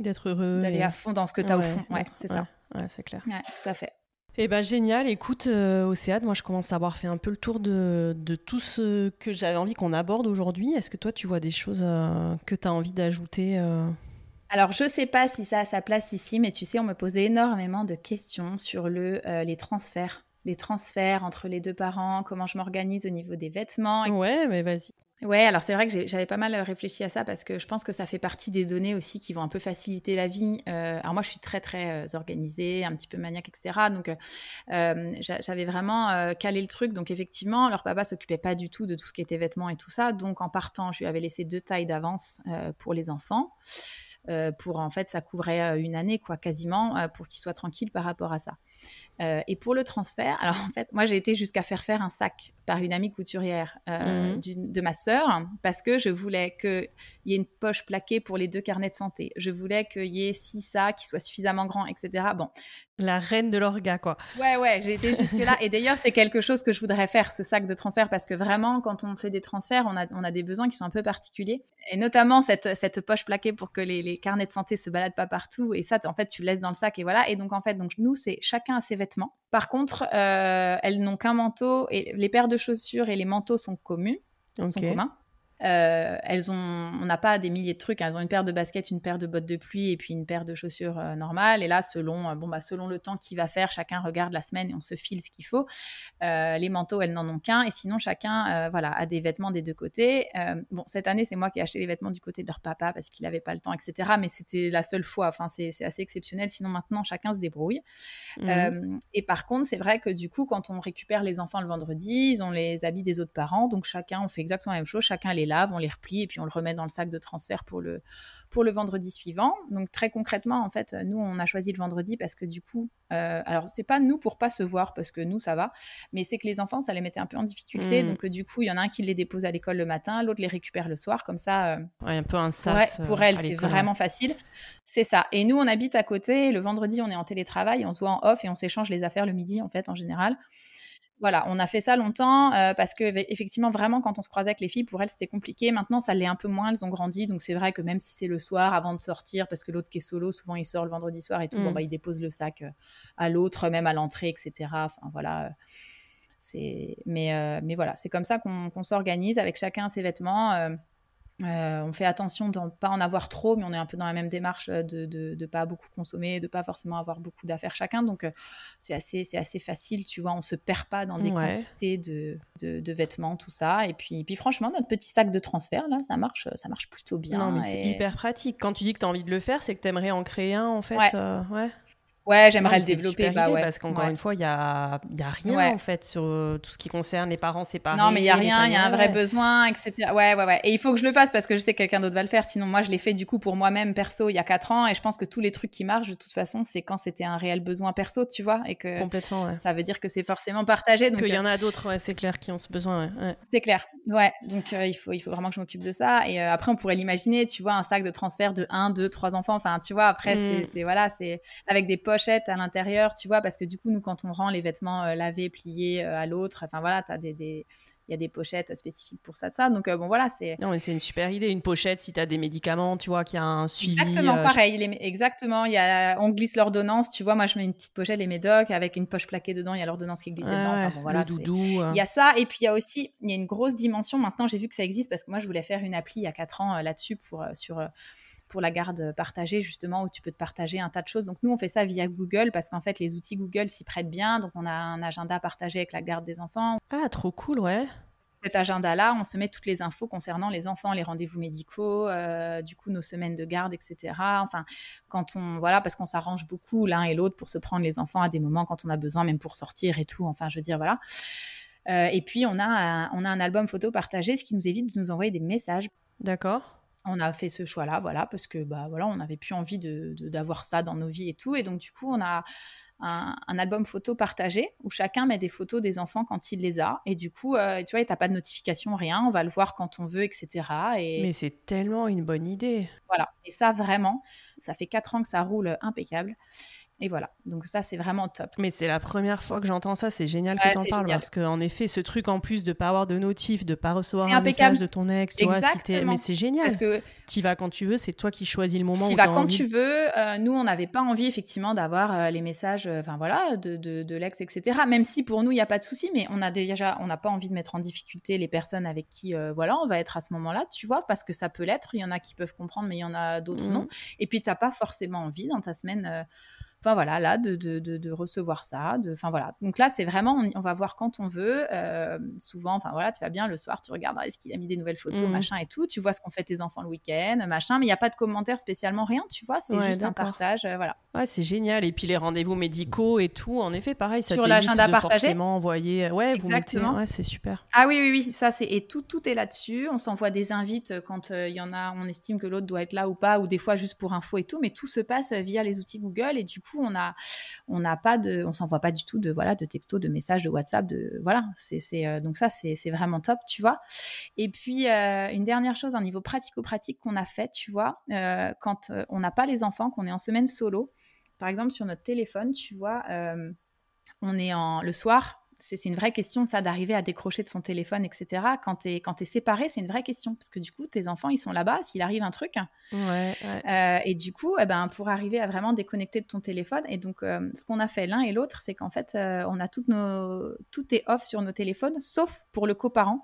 d'être heureux. D'aller à fond dans ce que tu as au fond. Ouais, c'est ça. Ouais, c'est clair. tout à fait. Eh ben génial, écoute euh, Océane, moi je commence à avoir fait un peu le tour de, tout ce que j'avais envie qu'on aborde aujourd'hui. Est-ce que toi tu vois des choses euh, que tu as envie d'ajouter euh? Alors je sais pas si ça a sa place ici, mais tu sais, on me posait énormément de questions sur le, les transferts. Les transferts entre les deux parents, comment je m'organise au niveau des vêtements. Ouais, mais vas-y. Ouais, alors c'est vrai que j'avais pas mal réfléchi à ça parce que je pense que ça fait partie des données aussi qui vont un peu faciliter la vie. Euh, alors moi, je suis très très euh, organisée, un petit peu maniaque, etc. Donc euh, j'avais vraiment calé le truc. Donc effectivement, leur papa s'occupait pas du tout de tout ce qui était vêtements et tout ça. Donc en partant, je lui avais laissé deux tailles d'avance pour les enfants. pour en fait, ça couvrait une année, quoi, quasiment, pour qu'ils soient tranquilles par rapport à ça. Et pour le transfert, alors en fait, moi j'ai été jusqu'à faire faire un sac par une amie couturière euh, mmh. de ma sœur parce que je voulais qu'il y ait une poche plaquée pour les deux carnets de santé. Je voulais qu'il y ait six ça qui soit suffisamment grand, etc. Bon. La reine de l'orga, quoi. Ouais, ouais, j'ai été jusque-là. Et d'ailleurs, c'est quelque chose que je voudrais faire, ce sac de transfert, parce que vraiment, quand on fait des transferts, on a, on a des besoins qui sont un peu particuliers. Et notamment cette, cette poche plaquée pour que les, les carnets de santé se baladent pas partout. Et ça, en fait, tu le laisses dans le sac et voilà. Et donc, en fait, donc, nous, c'est chacun a ses vêtements. Par contre, euh, elles n'ont qu'un manteau et les paires de chaussures et les manteaux sont communs, sont communs. Euh, elles ont, on n'a pas des milliers de trucs. Hein. Elles ont une paire de baskets, une paire de bottes de pluie et puis une paire de chaussures euh, normales. Et là, selon, euh, bon bah, selon le temps qu'il va faire, chacun regarde la semaine et on se file ce qu'il faut. les manteaux, elles n'en ont qu'un. Et sinon, chacun, voilà, a des vêtements des deux côtés. bon, cette année, c'est moi qui ai acheté les vêtements du côté de leur papa parce qu'il n'avait pas le temps, etc. Mais c'était la seule fois. Enfin, c'est assez exceptionnel. Sinon, maintenant, chacun se débrouille. Mmh. et par contre, c'est vrai que du coup, quand on récupère les enfants le vendredi, ils ont les habits des autres parents. Donc chacun, on fait exactement la même chose. Chacun les lave, on les replie et puis on le remet dans le sac de transfert pour le, pour le vendredi suivant. Donc très concrètement, en fait, nous, on a choisi le vendredi parce que du coup, euh, alors c'est pas nous pour pas se voir parce que nous, ça va, mais c'est que les enfants, ça les mettait un peu en difficulté. Mmh. Donc du coup, il y en a un qui les dépose à l'école le matin, l'autre les récupère le soir, comme ça. Euh, un peu un sas. pour elle, c'est vraiment facile. C'est ça. Et nous, on habite à côté. Le vendredi, on est en télétravail, on se voit en off et on s'échange les affaires le midi, en fait, en général voilà, on a fait ça longtemps euh, parce que effectivement, vraiment, quand on se croisait avec les filles, pour elles, c'était compliqué. Maintenant, ça l'est un peu moins. Elles ont grandi, donc c'est vrai que même si c'est le soir avant de sortir, parce que l'autre qui est solo, souvent il sort le vendredi soir et tout, bon mm. bah il dépose le sac euh, à l'autre, même à l'entrée, etc. Enfin voilà. Euh, c'est mais mais voilà, c'est comme ça qu'on s'organise avec chacun ses vêtements. Euh, on fait attention de ne pas en avoir trop, mais on est un peu dans la même démarche de ne pas beaucoup consommer, de ne pas forcément avoir beaucoup d'affaires chacun. Donc, euh, c'est assez, assez facile, tu vois, on ne se perd pas dans des quantités de, de, vêtements, tout ça. Et puis, puis, franchement, notre petit sac de transfert, là, ça marche, ça marche plutôt bien. Non, mais c'est hyper pratique. Quand tu dis que tu as envie de le faire, c'est que tu aimerais en créer un, en fait. ouais. Euh, Ouais, j'aimerais le développer. Bah, ouais. Parce qu'encore une fois, il n'y a, y a rien en fait sur euh, tout ce qui concerne les parents séparés. Non, mais il n'y a rien, il y a un vrai besoin, etc. Ouais, ouais, ouais. Et il faut que je le fasse parce que je sais que quelqu'un d'autre va le faire. Sinon, moi, je l'ai fait du coup pour moi-même perso il y a 4 ans. Et je pense que tous les trucs qui marchent, de toute façon, c'est quand c'était un réel besoin perso, tu vois. Et que Complètement, ouais. ça veut dire que c'est forcément partagé. Donc, Qu'il y en a d'autres, ouais, c'est clair, qui ont ce besoin. Ouais. C'est clair. Ouais. Donc, euh, il, faut, il faut vraiment que je m'occupe de ça. Et euh, après, on pourrait l'imaginer, tu vois, un sac de transfert de 1, 2, 3 enfants. Enfin, tu vois, après, mm. c'est voilà, c'est avec des pochettes à l'intérieur tu vois, parce que du coup, nous, quand on rend les vêtements euh, lavés, pliés euh, à l'autre, enfin voilà, tu as des, il y a des pochettes spécifiques pour ça, tout ça. Donc, euh, bon, voilà, c'est. Non, mais c'est une super idée. Une pochette, si tu as des médicaments, tu vois, qu'il y a un suivi. Exactement, pareil. exactement. Il y a, on glisse l'ordonnance. Tu vois, moi, je mets une petite pochette, les médocs, avec une poche plaquée dedans. Il y a l'ordonnance qui est glissée dedans. Enfin, bon, voilà. Le doudou. Il y a ça. Et puis, il y a aussi, il y a une grosse dimension. Maintenant, j'ai vu que ça existe parce que moi, je voulais faire une appli il y a 4 ans là-dessus pour, sur pour la garde partagée, justement, où tu peux te partager un tas de choses. Donc, nous, on fait ça via Google parce qu'en fait, les outils Google s'y prêtent bien. Donc, on a un agenda partagé avec la garde des enfants. Ah, trop cool, ouais. Cet agenda-là, on se met toutes les infos concernant les enfants, les rendez-vous médicaux, euh, du coup nos semaines de garde, etc. Enfin, quand on voilà, parce qu'on s'arrange beaucoup l'un et l'autre pour se prendre les enfants à des moments quand on a besoin, même pour sortir et tout. Enfin, je veux dire voilà. Euh, et puis on a un, on a un album photo partagé, ce qui nous évite de nous envoyer des messages. D'accord on a fait ce choix-là, voilà, parce que bah voilà, on n'avait plus envie de, d'avoir ça dans nos vies et tout, et donc du coup, on a un, album photo partagé où chacun met des photos des enfants quand il les a, et du coup, euh, tu vois, t'as pas de notification, rien, on va le voir quand on veut, etc. Et mais c'est tellement une bonne idée. Voilà, et ça vraiment, ça fait quatre ans que ça roule impeccable. Et voilà. Donc ça, c'est vraiment top. Mais c'est la première fois que j'entends ça. C'est génial que tu en parles parce qu'en effet, ce truc en plus de pas avoir de notif, de pas recevoir un message de ton ex, tu vois, mais c'est génial. Parce que tu vas quand tu veux, c'est toi qui choisis le moment. Tu vas quand tu veux. Euh, nous, on n'avait pas envie effectivement d'avoir euh, les messages, euh, enfin voilà, de, de, de l'ex, etc. Même si pour nous, il n'y a pas de souci, mais on a déjà, on n'a pas envie de mettre en difficulté les personnes avec qui, voilà, on va être à ce moment-là, tu vois, parce que ça peut l'être. Il y en a qui peuvent comprendre, mais il y en a d'autres mmh. non. Et puis, tu n'as pas forcément envie dans ta semaine enfin voilà, là, de, de, de, recevoir ça. Enfin voilà. Donc là, c'est vraiment, on, va voir quand on veut. Euh, souvent, enfin voilà, tu vas bien le soir, tu regardes est-ce qu'il a mis des nouvelles photos, mmh. machin et tout. Tu vois ce qu'ont fait tes enfants le week-end, machin. Mais il n'y a pas de commentaires spécialement, rien, tu vois. C'est juste un partage, euh, voilà. Ouais, c'est génial. Et puis les rendez-vous médicaux et tout, en effet, pareil, ça sur l'agenda partagé. Forcément envoyer. Ouais, exactement. ouais, c'est super. Ah oui, oui, oui. Ça c'est et tout, tout est là-dessus. On s'envoie des invites quand euh, il y en a, on estime que l'autre doit être là ou pas, ou des fois juste pour info et tout. Mais tout se passe via les outils Google et du coup, on a on n'a pas de, on s'envoie pas du tout de voilà de textos, de messages, de WhatsApp, de voilà. C'est euh, donc ça c'est vraiment top, tu vois. Et puis euh, une dernière chose, un niveau pratico-pratique qu'on a fait, tu vois, euh, quand on n'a pas les enfants, qu'on est en semaine solo, par exemple sur notre téléphone, tu vois, on est en le soir, c'est une vraie question, ça, d'arriver à décrocher de son téléphone, etc. Quand tu es, es, séparé, c'est une vraie question. Parce que du coup, tes enfants, ils sont là-bas, s'il arrive un truc. Euh, et du coup, eh ben, pour arriver à vraiment déconnecter de ton téléphone, et donc, euh, ce qu'on a fait l'un et l'autre, c'est qu'en fait, euh, on a toutes nos, tout est off sur nos téléphones, sauf pour le coparent.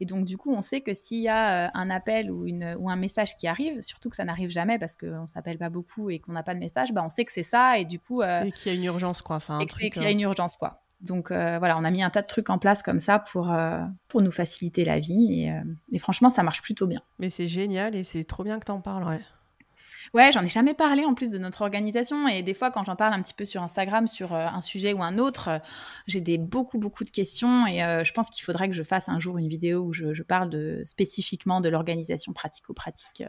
Et donc, du coup, on sait que s'il y a un appel ou, une, ou un message qui arrive, surtout que ça n'arrive jamais parce qu'on ne s'appelle pas beaucoup et qu'on n'a pas de message, bah, on sait que c'est ça. Et du coup. c'est qu'il y a une urgence, quoi. Enfin, et qu'il y a une urgence, quoi. Donc euh, voilà, on a mis un tas de trucs en place comme ça pour, euh, pour nous faciliter la vie. Euh, et, franchement, ça marche plutôt bien. Mais c'est génial et c'est trop bien que tu en parles, ouais. Ouais, j'en ai jamais parlé en plus de notre organisation. Et des fois, quand j'en parle un petit peu sur Instagram sur un sujet ou un autre, j'ai des beaucoup, beaucoup de questions. Et je pense qu'il faudrait que je fasse un jour une vidéo où je, je parle de, spécifiquement de l'organisation pratico-pratique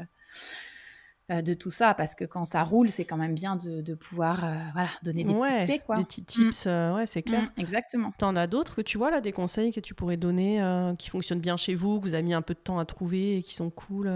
euh, de tout ça parce que quand ça roule, c'est quand même bien de, pouvoir euh, voilà, donner des petites clés. Quoi. Des petits tips, mm. euh, ouais, c'est clair. Mm, exactement. T'en as d'autres que tu vois là, des conseils que tu pourrais donner qui fonctionnent bien chez vous, que vous avez mis un peu de temps à trouver et qui sont cool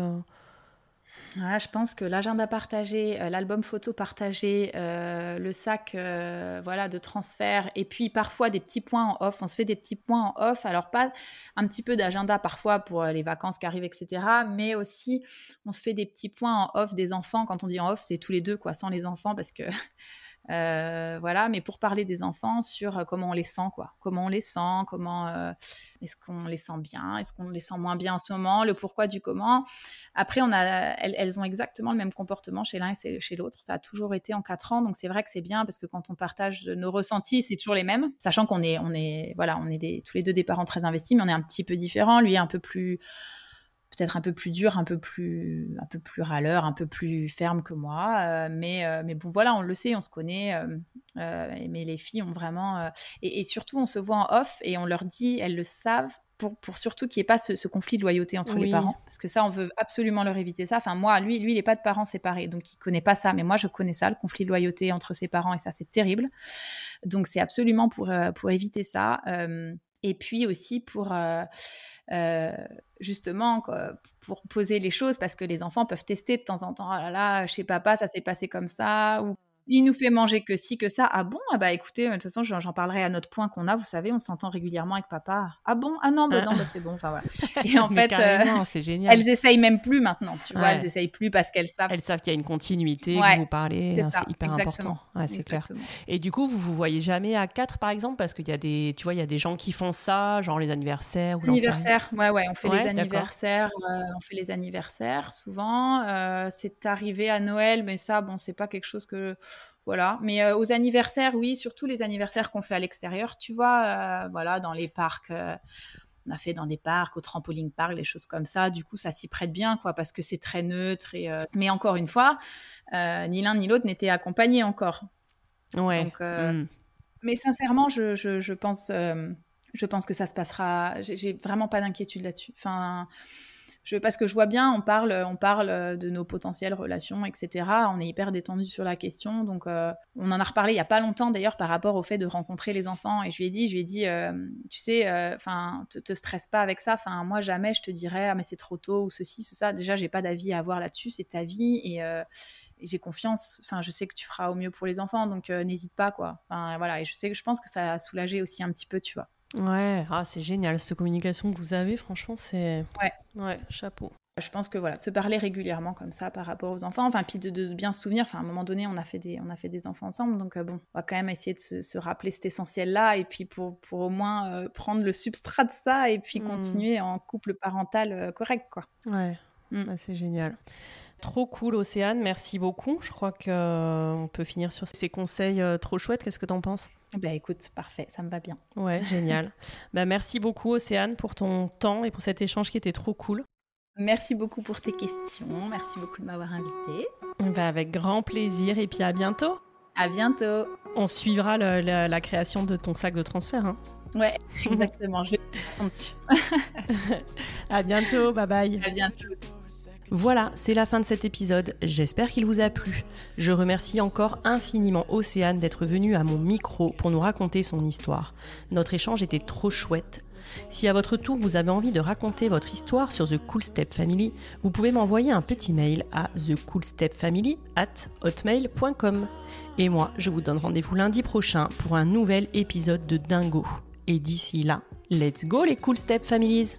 je pense que l'agenda partagé, euh, l'album photo partagé, euh, le sac euh, voilà, de transfert, et puis parfois des petits points en off. On se fait des petits points en off. Alors, pas un petit peu d'agenda parfois pour les vacances qui arrivent, etc. Mais aussi, on se fait des petits points en off des enfants. Quand on dit en off, c'est tous les deux, quoi, sans les enfants, parce que Euh, voilà, mais pour parler des enfants sur euh, comment on les sent, quoi. Comment on les sent, comment euh, est-ce qu'on les sent bien, est-ce qu'on les sent moins bien en ce moment, le pourquoi du comment. Après, on a, elles, ont exactement le même comportement chez l'un et chez l'autre. Ça a toujours été en quatre ans, donc c'est vrai que c'est bien parce que quand on partage nos ressentis, c'est toujours les mêmes, sachant qu'on est, on est, voilà, on est tous les deux des parents très investis, mais on est un petit peu différents. Lui est un peu plus peut-être un peu plus dur, un peu plus, un peu plus râleur, un peu plus ferme que moi. Euh, mais, euh, mais bon, voilà, on le sait, on se connaît. Euh, mais les filles ont vraiment. Et, surtout, on se voit en off et on leur dit, elles le savent. Pour, pour surtout qu'il n'y ait pas ce, conflit de loyauté entre les parents. Parce que ça, on veut absolument leur éviter ça. Enfin, moi, lui, lui il n'est pas de parents séparés, donc il connaît pas ça. Mais moi, je connais ça, le conflit de loyauté entre ses parents, et ça, c'est terrible. Donc, c'est absolument pour, pour éviter ça. et puis aussi pour euh, justement pour poser les choses parce que les enfants peuvent tester de temps en temps. Oh là là, chez papa, ça s'est passé comme ça. Ou il nous fait manger que si, que ça. Ah bon? Ah bah écoutez, de toute façon, j'en parlerai à notre point qu'on a. Vous savez, on s'entend régulièrement avec papa. Ah bon? Ah non, bah non, bah c'est bon. Enfin voilà. Et en fait, euh, c'est génial. Elles essayent même plus maintenant, tu vois. Elles essayent plus parce qu'elles savent. Elles savent qu'il y a une continuité, que vous parlez. C'est hein, hyper important. c'est clair. Et du coup, vous vous voyez jamais à quatre, par exemple, parce qu'il y a des, tu vois, il y a des gens qui font ça, genre les anniversaires. Ou anniversaires, ouais, ouais. On fait les anniversaires. Euh, on fait les anniversaires souvent. Euh, c'est arrivé à Noël, mais ça, bon, c'est pas quelque chose que voilà. Mais euh, aux anniversaires, oui, surtout les anniversaires qu'on fait à l'extérieur, tu vois, euh, voilà, dans les parcs. Euh, on a fait dans des parcs, au trampoline park, des choses comme ça. Du coup, ça s'y prête bien, quoi, parce que c'est très neutre. Et, Mais encore une fois, ni l'un ni l'autre n'était accompagné encore. Ouais. Hmm. Mais sincèrement, je, je, je pense, je pense que ça se passera. J'ai vraiment pas d'inquiétude là-dessus. Enfin parce que je vois bien, on parle, on parle de nos potentielles relations, etc. On est hyper détendu sur la question. Donc, euh, on en a reparlé il y a pas longtemps d'ailleurs par rapport au fait de rencontrer les enfants. Et je lui ai dit, je lui ai dit, euh, tu sais, euh, enfin, te, stresse pas avec ça. Enfin, moi jamais je te dirais, ah mais c'est trop tôt ou ceci, ça. Déjà, j'ai pas d'avis à avoir là-dessus. C'est ta vie et j'ai confiance. Enfin, je sais que tu feras au mieux pour les enfants, donc n'hésite pas, quoi. Enfin, voilà. Et je sais que je pense que ça a soulagé aussi un petit peu, tu vois. Ouais, ah, c'est génial cette communication que vous avez. Franchement, c'est ouais, ouais, chapeau. Je pense que voilà, de se parler régulièrement comme ça par rapport aux enfants, enfin puis de, bien se souvenir. Enfin, à un moment donné, on a fait des, on a fait des enfants ensemble, donc bon, on va quand même essayer de se, rappeler cet essentiel-là et puis pour, pour au moins prendre le substrat de ça et puis mmh. continuer en couple parental correct, quoi. Ouais, mmh. bah, c'est génial. Trop cool, Océane. Merci beaucoup. Je crois qu'on euh, peut finir sur ces conseils euh, trop chouettes. Qu'est-ce que tu en penses bah écoute, parfait, ça me va bien. Ouais, génial. bah merci beaucoup Océane pour ton temps et pour cet échange qui était trop cool. Merci beaucoup pour tes questions. Merci beaucoup de m'avoir invité. Bah avec grand plaisir et puis à bientôt. À bientôt. On suivra la, création de ton sac de transfert. Hein. Ouais, exactement. Je vais dessus. à bientôt. Bye bye. À bientôt. Voilà, c'est la fin de cet épisode. J'espère qu'il vous a plu. Je remercie encore infiniment Océane d'être venue à mon micro pour nous raconter son histoire. Notre échange était trop chouette. Si à votre tour vous avez envie de raconter votre histoire sur The Cool Step Family, vous pouvez m'envoyer un petit mail à thecoolstepfamily at hotmail.com. Et moi, je vous donne rendez-vous lundi prochain pour un nouvel épisode de Dingo. Et d'ici là, let's go les Cool Step Families!